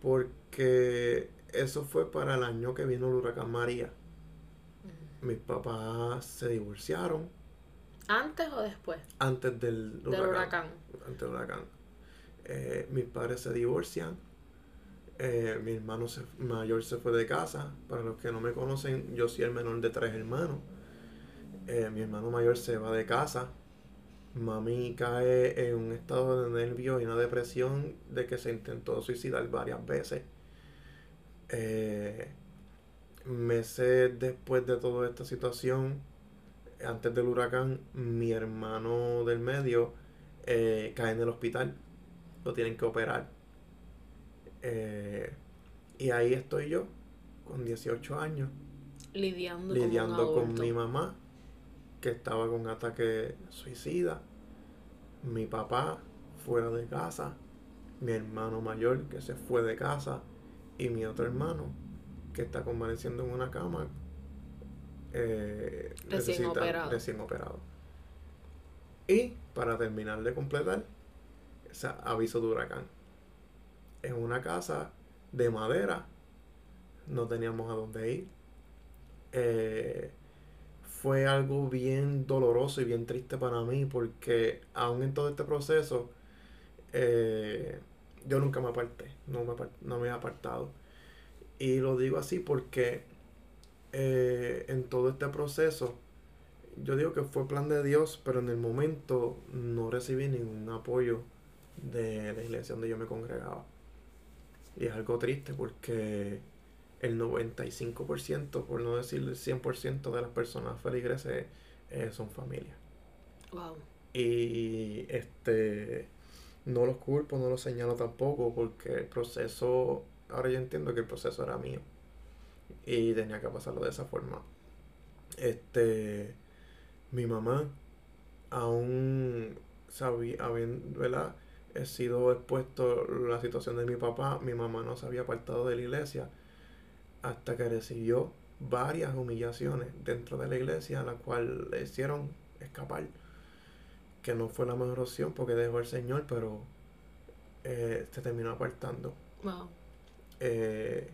B: porque eso fue para el año que vino el huracán María. Mis papás se divorciaron.
C: ¿Antes o después?
B: Antes del
C: huracán. Del huracán.
B: Antes del huracán. Eh, mis padres se divorcian. Eh, mi hermano mayor se fue de casa. Para los que no me conocen, yo soy el menor de tres hermanos. Eh, mi hermano mayor se va de casa. Mami cae en un estado de nervio y una depresión de que se intentó suicidar varias veces. meses después de toda esta situación, antes del huracán, mi hermano del medio cae en el hospital lo tienen que operar. Eh, y ahí estoy yo, con 18 años,
C: lidiando,
B: lidiando con, mi mamá, que estaba con ataque suicida, mi papá fuera de casa, mi hermano mayor que se fue de casa y mi otro hermano que está convaleciendo en una cama eh,
C: recién, operado.
B: recién operado. Y para terminar de completar, aviso de huracán. En una casa de madera, no teníamos a dónde ir. Eh, fue algo bien doloroso y bien triste para mí porque aún en todo este proceso eh, yo nunca me aparté, no me, no me he apartado. Y lo digo así porque eh, en todo este proceso yo digo que fue plan de Dios, pero en el momento no recibí ningún apoyo de la iglesia donde yo me congregaba. Y es algo triste porque el 95%, por no decir el 100% de las personas feligreses eh, son familia.
C: Wow.
B: Y este no los culpo, no los señalo tampoco porque el proceso, ahora yo entiendo que el proceso era mío y tenía que pasarlo de esa forma. Este, mi mamá aún sabía, ¿verdad? He sido expuesto a la situación de mi papá. Mi mamá no se había apartado de la iglesia hasta que recibió varias humillaciones dentro de la iglesia, la cual le hicieron escapar. Que no fue la mejor opción porque dejó al Señor, pero eh, se terminó apartando. Eh,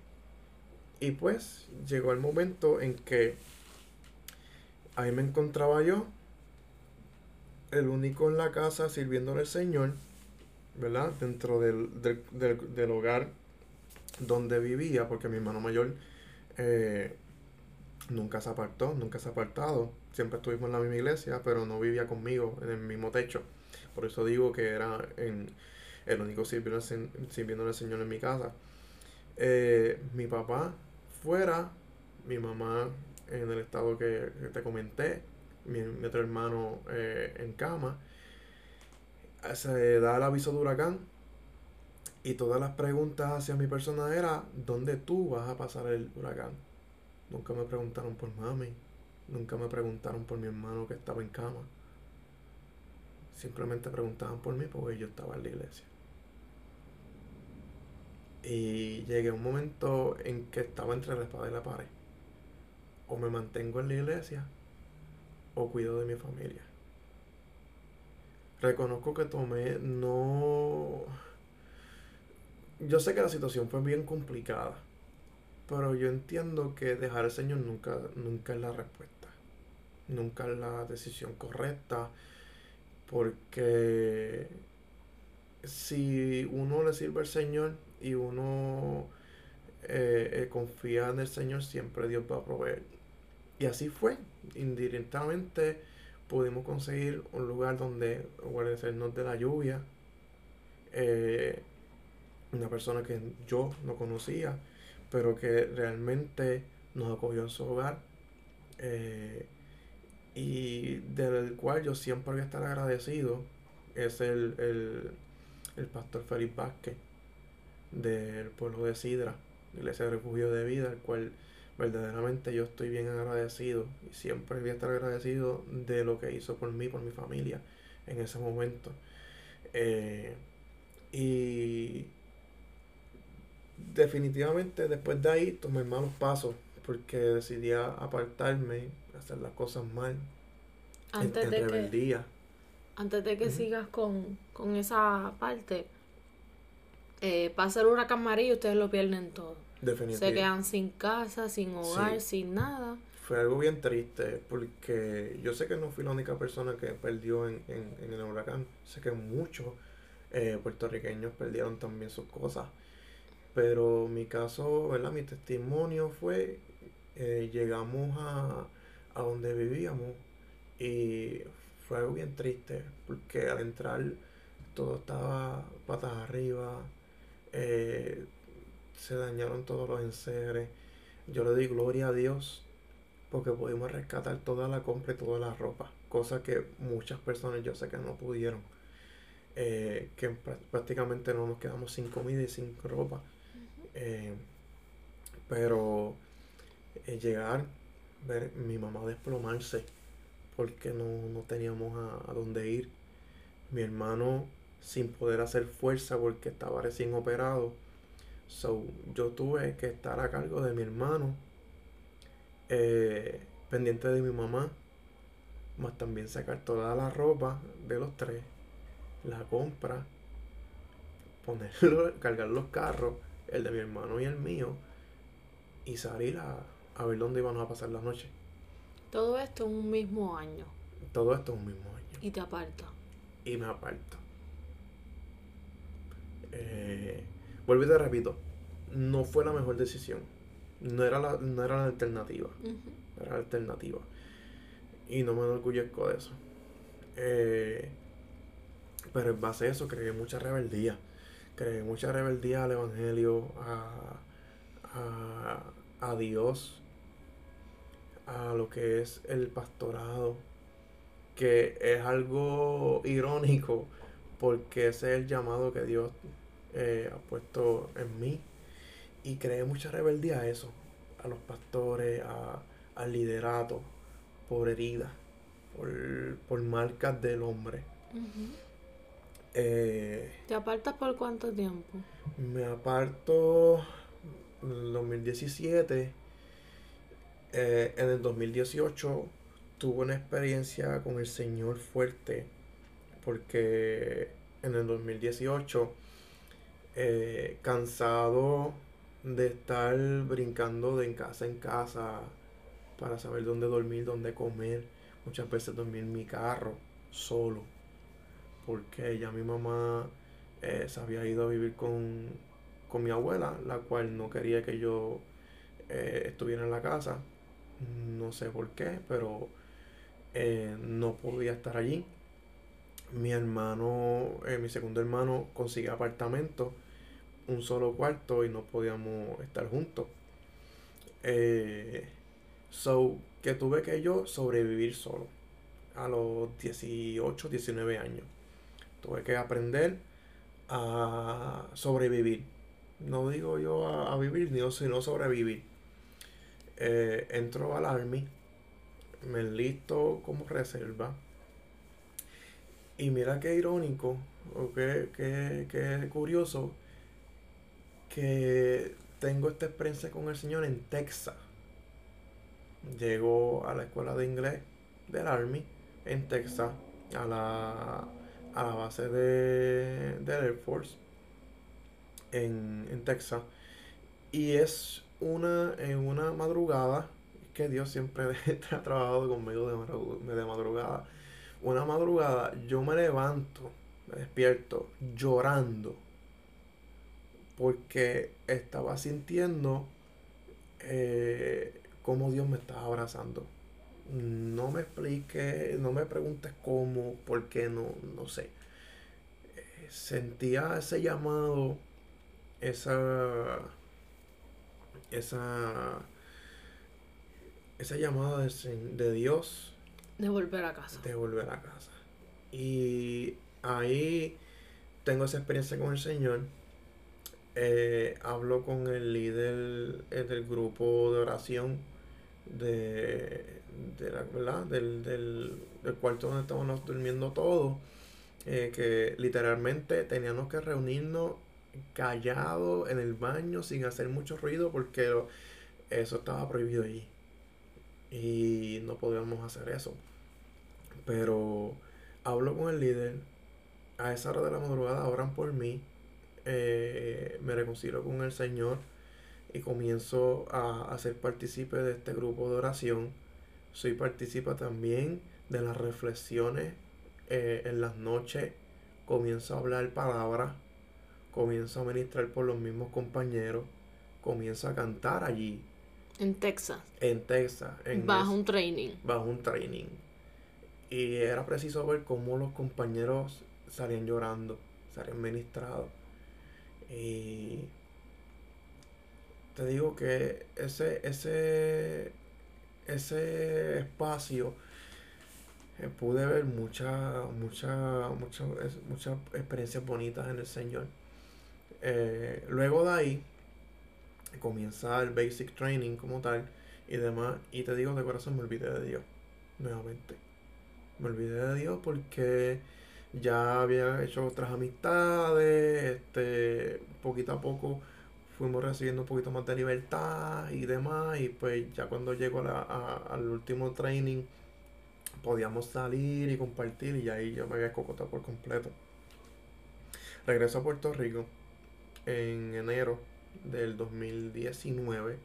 B: y pues llegó el momento en que ahí me encontraba yo, el único en la casa sirviéndole al Señor ¿verdad? Dentro del, hogar donde vivía, porque mi hermano mayor eh, nunca se apartó, nunca se ha apartado. Siempre estuvimos en la misma iglesia, pero no vivía conmigo en el mismo techo. Por eso digo que era en, el único sirviendo, sirviendo al Señor en mi casa. Eh, mi papá fuera, mi mamá en el estado que, te comenté, mi, otro hermano eh, en cama se da el aviso de huracán y todas las preguntas hacia mi persona era ¿dónde tú vas a pasar el huracán? Nunca me preguntaron por mami, nunca me preguntaron por mi hermano que estaba en cama. Simplemente preguntaban por mí porque yo estaba en la iglesia. Y llegué a un momento en que estaba entre la espada y la pared. O me mantengo en la iglesia o cuido de mi familia reconozco que tomé no... Yo sé que la situación fue bien complicada, pero yo entiendo que dejar al Señor nunca, nunca es la respuesta, nunca es la decisión correcta, porque si uno le sirve al Señor y uno eh, eh, confía en el Señor, siempre Dios va a proveer. Y así fue, indirectamente pudimos conseguir un lugar donde guarecernos de la lluvia. Eh, una persona que yo no conocía, pero que realmente nos acogió en su hogar. Eh, y del cual yo siempre voy a estar agradecido es el, el, el pastor Felipe Vázquez del pueblo de Sidra, Iglesia de Refugio de Vida, el cual verdaderamente yo estoy bien agradecido y siempre voy a estar agradecido de lo que hizo por mí, por mi familia en ese momento. Eh, y definitivamente después de ahí tomé malos pasos porque decidí apartarme, hacer las cosas mal,
C: Antes
B: en,
C: de que, antes de que sigas con, con esa parte, eh, pasa el huracán y ustedes lo pierden todo. Se quedan sin casa, sin hogar,
B: Sí.
C: sin nada.
B: Fue algo bien triste porque yo sé que no fui la única persona que perdió en, en, en el huracán. Sé que muchos eh, puertorriqueños perdieron también sus cosas. Pero mi caso, ¿verdad? Mi testimonio fue, eh, llegamos a, a donde vivíamos y fue algo bien triste porque al entrar todo estaba patas arriba, eh, se dañaron todos los enseres. Yo le doy gloria a Dios porque pudimos rescatar toda la compra y toda la ropa, cosa que muchas personas yo sé que no pudieron. Eh, que prá- prácticamente no nos quedamos sin comida y sin ropa. Eh, pero eh, llegar, ver mi mamá desplomarse porque no, no teníamos a, a dónde ir. Mi hermano sin poder hacer fuerza porque estaba recién operado. So, yo tuve que estar a cargo de mi hermano, eh, pendiente de mi mamá, más también sacar toda la ropa de los tres, la compra, ponerlo, <laughs> cargar los carros, el de mi hermano y el mío, y salir a, a ver dónde íbamos a pasar la noche.
C: Todo esto en un mismo año.
B: Todo esto en un mismo año.
C: Y te aparta.
B: y me aparto. Eh, vuelvo y te repito, no fue la mejor decisión. No era la, no era la alternativa. Era la alternativa. Y no me enorgullezco de eso. Eh, pero en base a eso creé mucha rebeldía. Creé mucha rebeldía al Evangelio, a, a, a Dios, a lo que es el pastorado, que es algo irónico porque ese es el llamado que Dios eh, ha puesto en mí. Y creé mucha rebeldía a eso, a los pastores, a, al liderato, por heridas, por, por marcas del hombre. Eh,
C: ¿Te apartas por cuánto tiempo?
B: me aparto en el 2017. eh, en el 2018 tuve una experiencia con el Señor fuerte. Porque en el 2018, eh, cansado de estar brincando de en casa en casa para saber dónde dormir, dónde comer, muchas veces dormir en mi carro solo. Porque ya mi mamá eh, se había ido a vivir con, con mi abuela, la cual no quería que yo eh, estuviera en la casa. No sé por qué, pero eh, no podía estar allí. Mi hermano, mi segundo hermano consiguió apartamento, un solo cuarto y no podíamos estar juntos. Eh, so, que tuve que yo sobrevivir solo a los 18, 19 años. Tuve que aprender a sobrevivir. No digo yo a, a vivir, sino sobrevivir. Eh, entro al Army, me enlisto como reserva. Y mira qué irónico, o qué, qué- qué curioso, que tengo esta experiencia con el Señor en Texas. Llego a la escuela de inglés del Army en Texas, a la, a la base de, del Air Force en, en Texas. Y es una, en una madrugada, que Dios siempre <laughs> ha trabajado conmigo de, madru- de madrugada. Una madrugada yo me levanto, me despierto llorando porque estaba sintiendo eh, cómo Dios me estaba abrazando. No me explique, no me preguntes cómo, por qué, no, no sé. Eh, Sentía ese llamado, esa, esa, esa llamada de, de Dios
C: De volver a casa.
B: de volver a casa. Y ahí tengo esa experiencia con el Señor. Eh, hablo con el líder eh, del grupo de oración de, de la, ¿verdad? Del, del, del cuarto donde estábamos durmiendo todos. eh, que literalmente teníamos que reunirnos callados en el baño sin hacer mucho ruido porque eso estaba prohibido allí. Y no podíamos hacer eso. Pero hablo con el líder. A esa hora de la madrugada oran por mí. Eh, me reconcilio con el Señor y comienzo a, a ser partícipe de este grupo de oración. Soy partícipe también de las reflexiones eh, en las noches. Comienzo a hablar palabras. Comienzo a ministrar por los mismos compañeros. Comienzo a cantar allí.
C: En Texas.
B: En Texas. En
C: bajo un training.
B: bajo un training. Y era preciso ver cómo los compañeros salían llorando, salían ministrados. Y te digo que ese, ese, ese espacio eh, pude ver muchas mucha, mucha, es- muchas experiencias bonitas en el Señor. Eh, luego de ahí comienza el basic training como tal y demás. Y te digo de corazón, me olvidé de Dios nuevamente. Me olvidé de Dios porque ya había hecho otras amistades, este, poquito a poco fuimos recibiendo un poquito más de libertad y demás. Y pues ya cuando llego a al último training podíamos salir y compartir y ahí yo me había escocotado por completo. Regreso a Puerto Rico en enero del 2019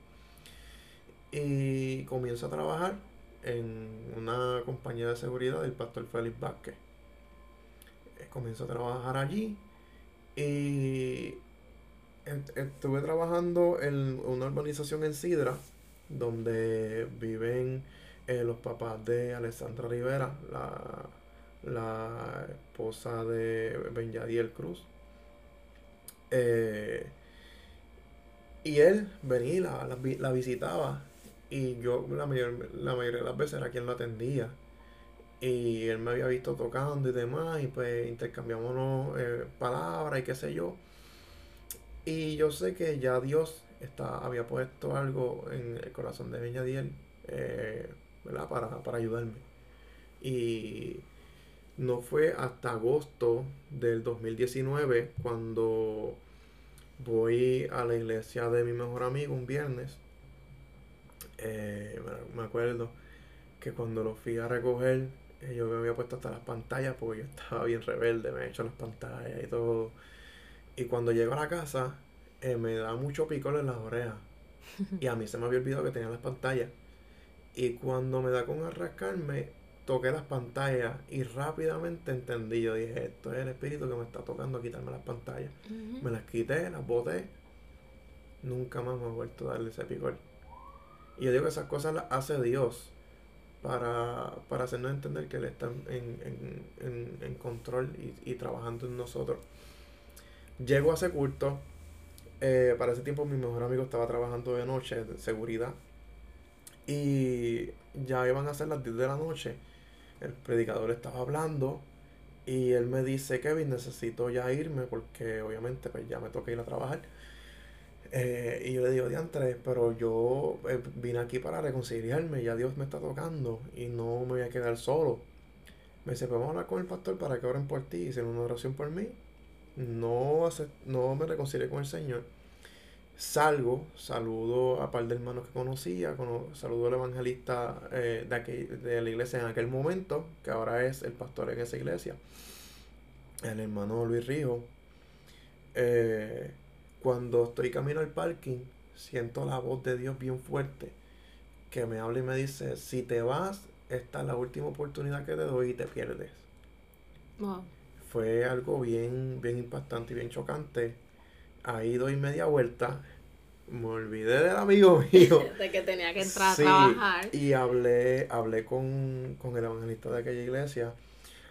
B: y comienzo a trabajar en una compañía de seguridad del pastor Félix Vázquez. Eh, Comienzo a trabajar allí y est- estuve trabajando en una urbanización en Sidra donde viven eh, los papás de Alessandra Rivera, la, la esposa de Benyadiel Cruz. Eh, y él venía la, la la visitaba. Y yo la, mayor- la mayoría de las veces era quien lo atendía. Y él me había visto tocando y demás. Y pues intercambiamos eh, palabras y qué sé yo. Y yo sé que ya Dios está, había puesto algo en el corazón de Beñadiel, eh, ¿verdad? Para, para ayudarme. Y no fue hasta agosto del 2019 cuando voy a la iglesia de mi mejor amigo un viernes. Eh, me- acuerdo que cuando lo fui a recoger, yo me había puesto hasta las pantallas porque yo estaba bien rebelde, me he hecho las pantallas y todo. Y cuando llego a la casa, eh, me da mucho picor en las orejas. Y a mí se me había olvidado que tenía las pantallas. Y cuando me da con arrascarme, toqué las pantallas y rápidamente entendí. Yo dije, esto es el espíritu que me está tocando quitarme las pantallas. Me las quité, las boté. Nunca más me ha vuelto a darle ese picor. Y yo digo que esas cosas las hace Dios para, para hacernos entender que Él está en, en- en- en control y, y trabajando en nosotros. Llego a ese culto. eh, para ese tiempo mi mejor amigo estaba trabajando de noche, de seguridad. Y ya iban a ser las 10 de la noche. El predicador estaba hablando. Y él me dice, Kevin, necesito ya irme porque obviamente pues ya me toca ir a trabajar. Eh, y yo le digo, diantre, pero yo eh, vine aquí para reconciliarme, ya Dios me está tocando y no me voy a quedar solo. Me dice, pues vamos a hablar con el pastor para que oren por ti y hicieron una oración por mí. No, no me reconcilié con el Señor. Salgo, saludo a par de hermanos que conocía, cono- saludo al evangelista eh, de, aquel- de la iglesia en aquel momento, que ahora es el pastor en esa iglesia, el hermano Luis Rijo. Eh, cuando estoy camino al parking, siento la voz de Dios bien fuerte, que me habla y me dice, si te vas, esta es la última oportunidad que te doy y te pierdes
C: Wow.
B: fue algo bien, bien impactante y bien chocante. Ahí doy media vuelta, me olvidé del amigo <laughs> mío. <laughs>
C: De que tenía que entrar
B: Sí,
C: a trabajar.
B: Y hablé, hablé con, con el evangelista de aquella iglesia,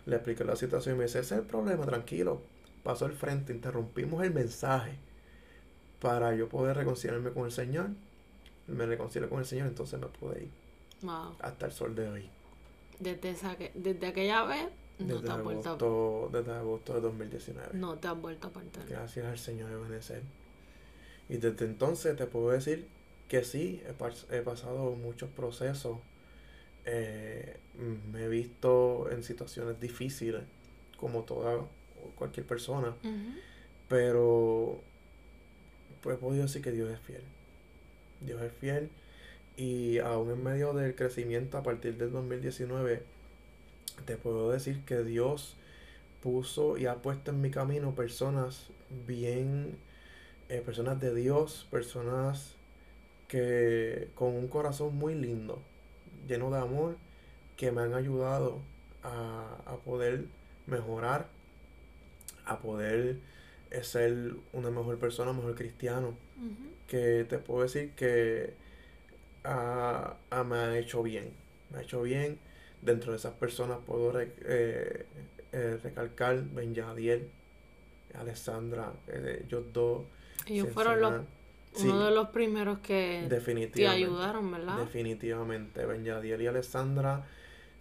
B: le expliqué la situación y me dice, ese es el problema, tranquilo. Pasó al frente, interrumpimos el mensaje para yo poder reconciliarme con el Señor. Me reconcilié con el Señor, entonces me pude ir
C: Wow.
B: hasta el sol de hoy.
C: Desde, esa, que- desde aquella vez no
B: Desde
C: te has vuelto, a-
B: agosto, desde agosto de 2019.
C: no te has vuelto a apartar.
B: Gracias al Señor Ebenezer. Y desde entonces te puedo decir que sí, he, pas- he pasado muchos procesos. eh, me he visto en situaciones difíciles, como toda cualquier persona. Pero pues podido decir que Dios es fiel. Dios es fiel y aún en medio del crecimiento a partir del 2019, te puedo decir que Dios puso y ha puesto en mi camino personas bien, eh, personas de Dios, personas que con un corazón muy lindo, lleno de amor, que me han ayudado a, poder mejorar, a poder eh, ser una mejor persona, mejor cristiano. Que te puedo decir que ah, ah, me ha hecho bien. Me ha hecho bien. Dentro de esas personas puedo eh, eh, recalcar Ben Yadiel, Alessandra, ellos dos.
C: Ellos fueron los, uno de los primeros que te ayudaron, ¿verdad?
B: Definitivamente. Ben Yadiel y Alessandra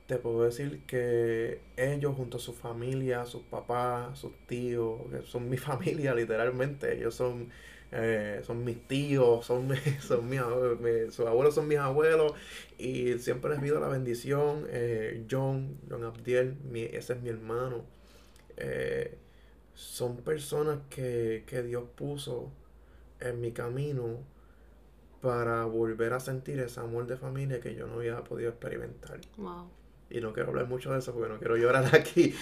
B: te puedo decir que ellos junto a su familia, sus papás, sus tíos, que son mi <laughs> familia literalmente, ellos son, eh, son mis tíos, son, <laughs> mis, sus abuelos son mis abuelos y siempre les pido la bendición. Eh, John, John Abdiel, ese es mi hermano. Eh, son personas que, que Dios puso en mi camino para volver a sentir ese amor de familia que yo no había podido experimentar. Wow. Y no quiero hablar mucho de eso porque no quiero llorar <laughs> aquí.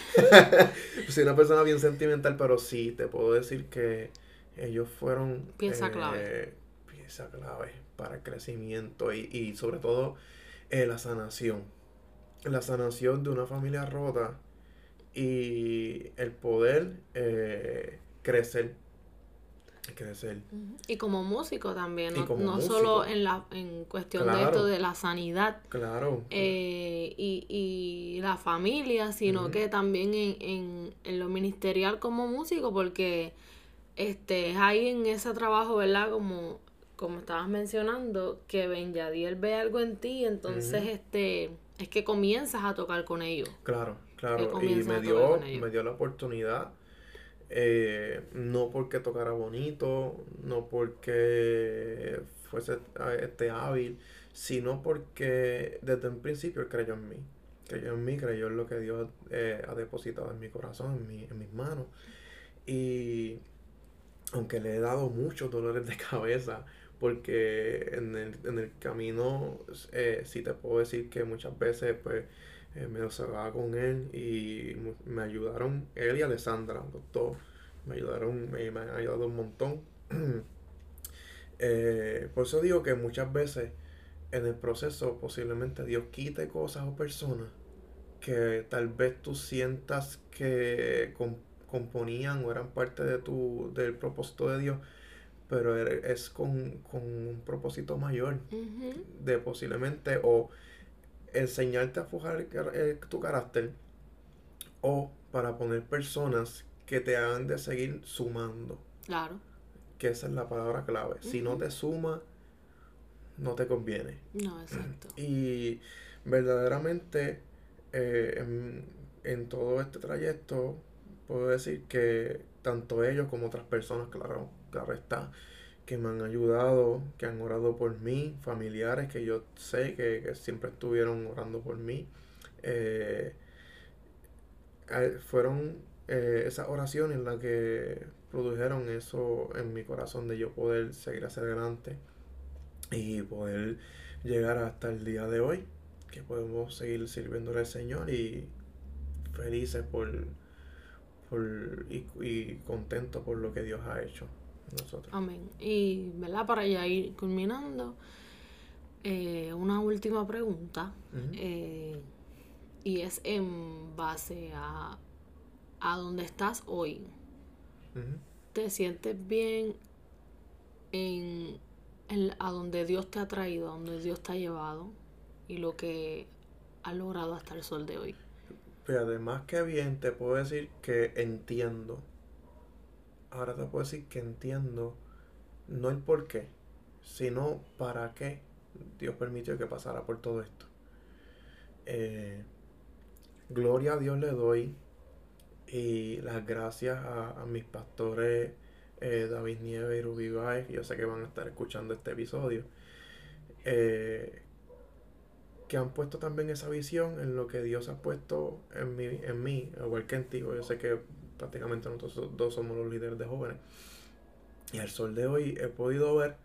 B: <laughs> Soy una persona bien sentimental, pero sí, te puedo decir que ellos fueron...
C: Pieza clave.
B: Eh, pieza clave para el crecimiento y, y sobre todo eh, la sanación. La sanación de una familia rota y el poder eh, crecer crecer.
C: Y como músico también, no, solo en la en cuestión de esto de la sanidad
B: claro.
C: Eh, y, y la familia, sino que también en, en, lo ministerial como músico, porque este es ahí en ese trabajo, ¿verdad? Como, como estabas mencionando, que Ben Yadiel ve algo en ti, entonces este es que comienzas a tocar con ellos.
B: Claro, claro. Y me dio, me dio la oportunidad eh, no porque tocara bonito, no porque fuese este hábil, sino porque desde un principio creyó en mí. Creyó en mí, creyó en lo que Dios eh, ha depositado en mi corazón, en, mi, en mis manos. Y aunque le he dado muchos dolores de <laughs> cabeza, porque en el, en el camino eh, sí te puedo decir que muchas veces pues eh, me observaba con él y me ayudaron, él y Alessandra, los dos, me ayudaron, me, han ayudado un montón. <clears throat> Eh, por eso digo que muchas veces en el proceso posiblemente Dios quite cosas o personas que tal vez tú sientas que componían o eran parte de tu, del propósito de Dios, pero er, es con, con un propósito mayor de posiblemente o enseñarte a forjar eh, tu carácter o para poner personas que te hagan de seguir sumando.
C: Claro.
B: Que esa es la palabra clave. Si no te suma, no te conviene.
C: No, exacto. <clears throat>
B: Y verdaderamente eh, en, en, todo este trayecto puedo decir que tanto ellos como otras personas, claro, claro está, que me han ayudado, que han orado por mí, familiares que yo sé que, siempre estuvieron orando por mí. Eh, fueron eh, esas oraciones las que produjeron eso en mi corazón de yo poder seguir hacia adelante y poder llegar hasta el día de hoy, que podemos seguir sirviendo al Señor y felices por, por y, y contentos por lo que Dios ha hecho.
C: Amén. Y, ¿verdad? Para ya ir culminando, eh, una última pregunta. Eh, y es en base a, a dónde estás hoy. ¿Te sientes bien en, a donde Dios te ha traído, a donde Dios te ha llevado y lo que has logrado hasta el sol de hoy?
B: Pero además que bien, te puedo decir que entiendo ahora te puedo decir que entiendo no el por qué, sino para qué Dios permitió que pasara por todo esto. Eh, gloria a Dios le doy y las gracias a, mis pastores eh, David Nieves y Rubí Baez, yo sé que van a estar escuchando este episodio, eh, que han puesto también esa visión en lo que Dios ha puesto en mí, en mí igual que en ti. Yo sé que prácticamente nosotros dos somos los líderes de jóvenes. Y al sol de hoy he podido ver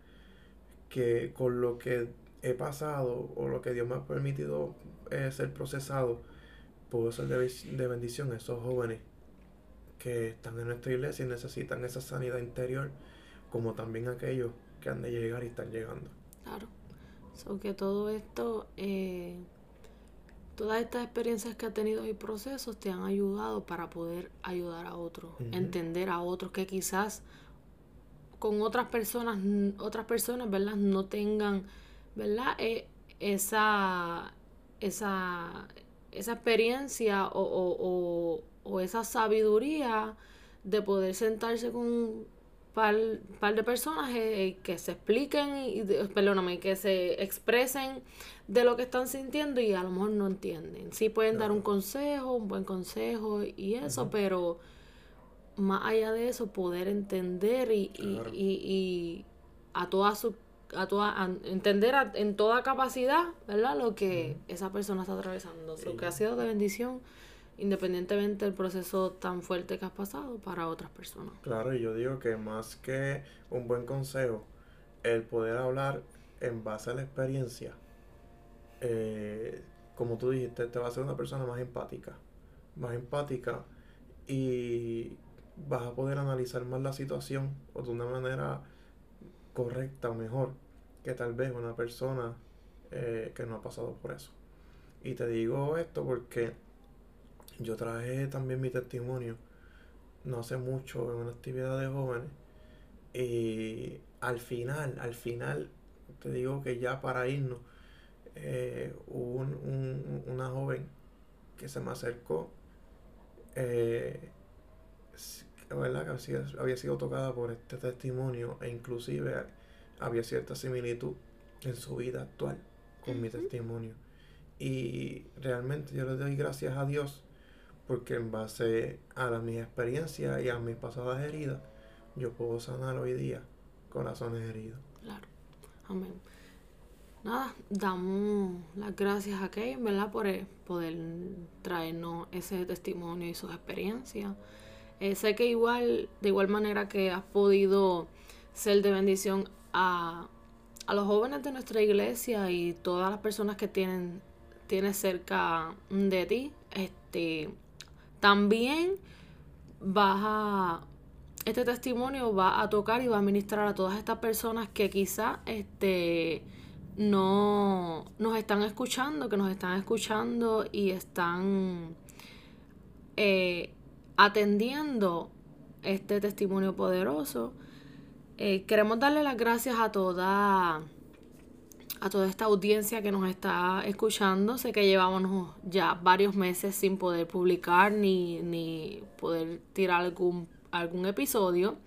B: que con lo que he pasado o lo que Dios me ha permitido eh, ser procesado, puedo ser de, bendición a esos jóvenes que están en nuestra iglesia y necesitan esa sanidad interior, como también aquellos que han de llegar y están llegando.
C: Claro. So que todo esto, eh, todas estas experiencias que has tenido y procesos te han ayudado para poder ayudar a otros, entender a otros que quizás con otras personas, otras personas, ¿verdad? No tengan, ¿verdad? Eh, esa, esa, esa experiencia o, o, o, esa sabiduría de poder sentarse con par, par de personas eh, que se expliquen, y, perdóname, que se expresen de lo que están sintiendo y a lo mejor no entienden. Sí pueden dar un consejo, un buen consejo y eso, pero más allá de eso, poder entender y, y, y, a toda su a toda entender en toda capacidad, ¿verdad? Lo que esa persona está atravesando, lo que ha sido de bendición independientemente del proceso tan fuerte que has pasado para otras personas.
B: Claro, y yo digo que más que un buen consejo, el poder hablar en base a la experiencia, eh, como tú dijiste, te va a hacer una persona más empática, más empática y vas a poder analizar más la situación o de una manera correcta o mejor que tal vez una persona eh, que no ha pasado por eso. Y te digo esto porque yo traje también mi testimonio no hace mucho en una actividad de jóvenes y al final, al final, te digo que ya para irnos, eh, hubo una joven que se me acercó eh, ¿verdad? que había sido tocada por este testimonio e inclusive había cierta similitud en su vida actual con mi testimonio. Y realmente yo le doy gracias a Dios porque en base a la, mis experiencias y a mis pasadas heridas, yo puedo sanar hoy día corazones heridos.
C: Claro. Amén. Nada, damos las gracias a Kevin, ¿verdad? Por poder traernos ese testimonio y sus experiencias. Eh, sé que igual, de igual manera que has podido ser de bendición a, los jóvenes de nuestra iglesia y todas las personas que tienen tienes cerca de ti, este también vas a este testimonio va a tocar y va a ministrar a todas estas personas que quizá este no nos están escuchando, que nos están escuchando y están eh, atendiendo este testimonio poderoso. Eh, queremos darle las gracias a toda a toda esta audiencia que nos está escuchando. Sé que llevamos ya varios meses sin poder publicar ni, ni poder tirar algún, algún episodio.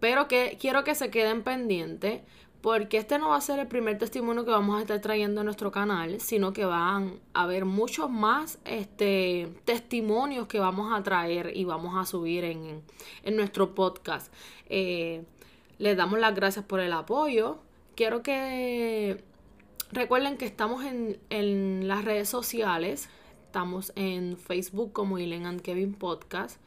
C: Pero que quiero que se queden pendientes porque este no va a ser el primer testimonio que vamos a estar trayendo a nuestro canal, sino que van a haber muchos más este, testimonios que vamos a traer y vamos a subir en, nuestro podcast. Eh, les damos las gracias por el apoyo. Quiero que recuerden que estamos en, en las redes sociales. Estamos en Facebook como Elaine and Kevin Podcast.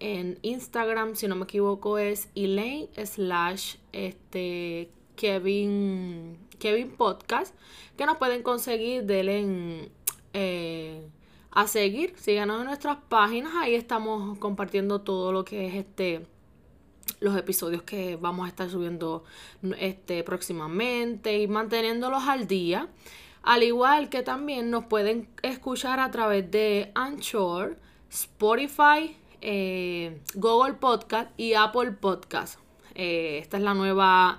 C: En Instagram, si no me equivoco, es Elaine slash este, Kevin, Kevin Podcast, que nos pueden conseguir, denle eh, a seguir, síganos en nuestras páginas, ahí estamos compartiendo todo lo que es este los episodios que vamos a estar subiendo este próximamente y manteniéndolos al día. Al igual que también nos pueden escuchar a través de Anchor, Spotify, eh, Google Podcast y Apple Podcast. Eh, esta es la nueva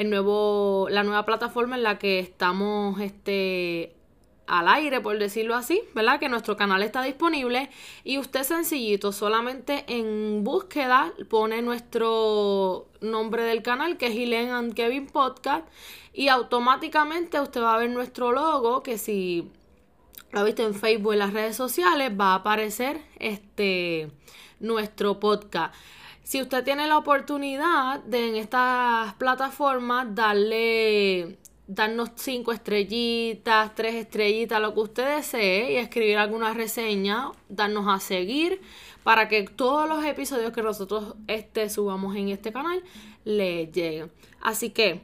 C: el nuevo, la nueva plataforma en la que estamos este, al aire, por decirlo así, ¿verdad? Que nuestro canal está disponible y usted sencillito, solamente en búsqueda pone nuestro nombre del canal que es Hilen and Kevin Podcast y automáticamente usted va a ver nuestro logo que si lo ha visto en Facebook en las redes sociales va a aparecer este nuestro podcast. Si usted tiene la oportunidad de en estas plataformas darle, darnos cinco estrellitas, tres estrellitas, lo que usted desee y escribir alguna reseña, darnos a seguir para que todos los episodios que nosotros este, subamos en este canal le lleguen. Así que,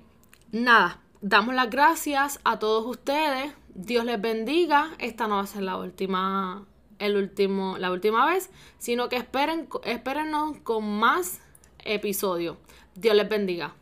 C: nada, damos las gracias a todos ustedes. Dios les bendiga. Esta no va a ser la última, el último, la última vez, sino que esperen, espérennos con más episodios. Dios les bendiga.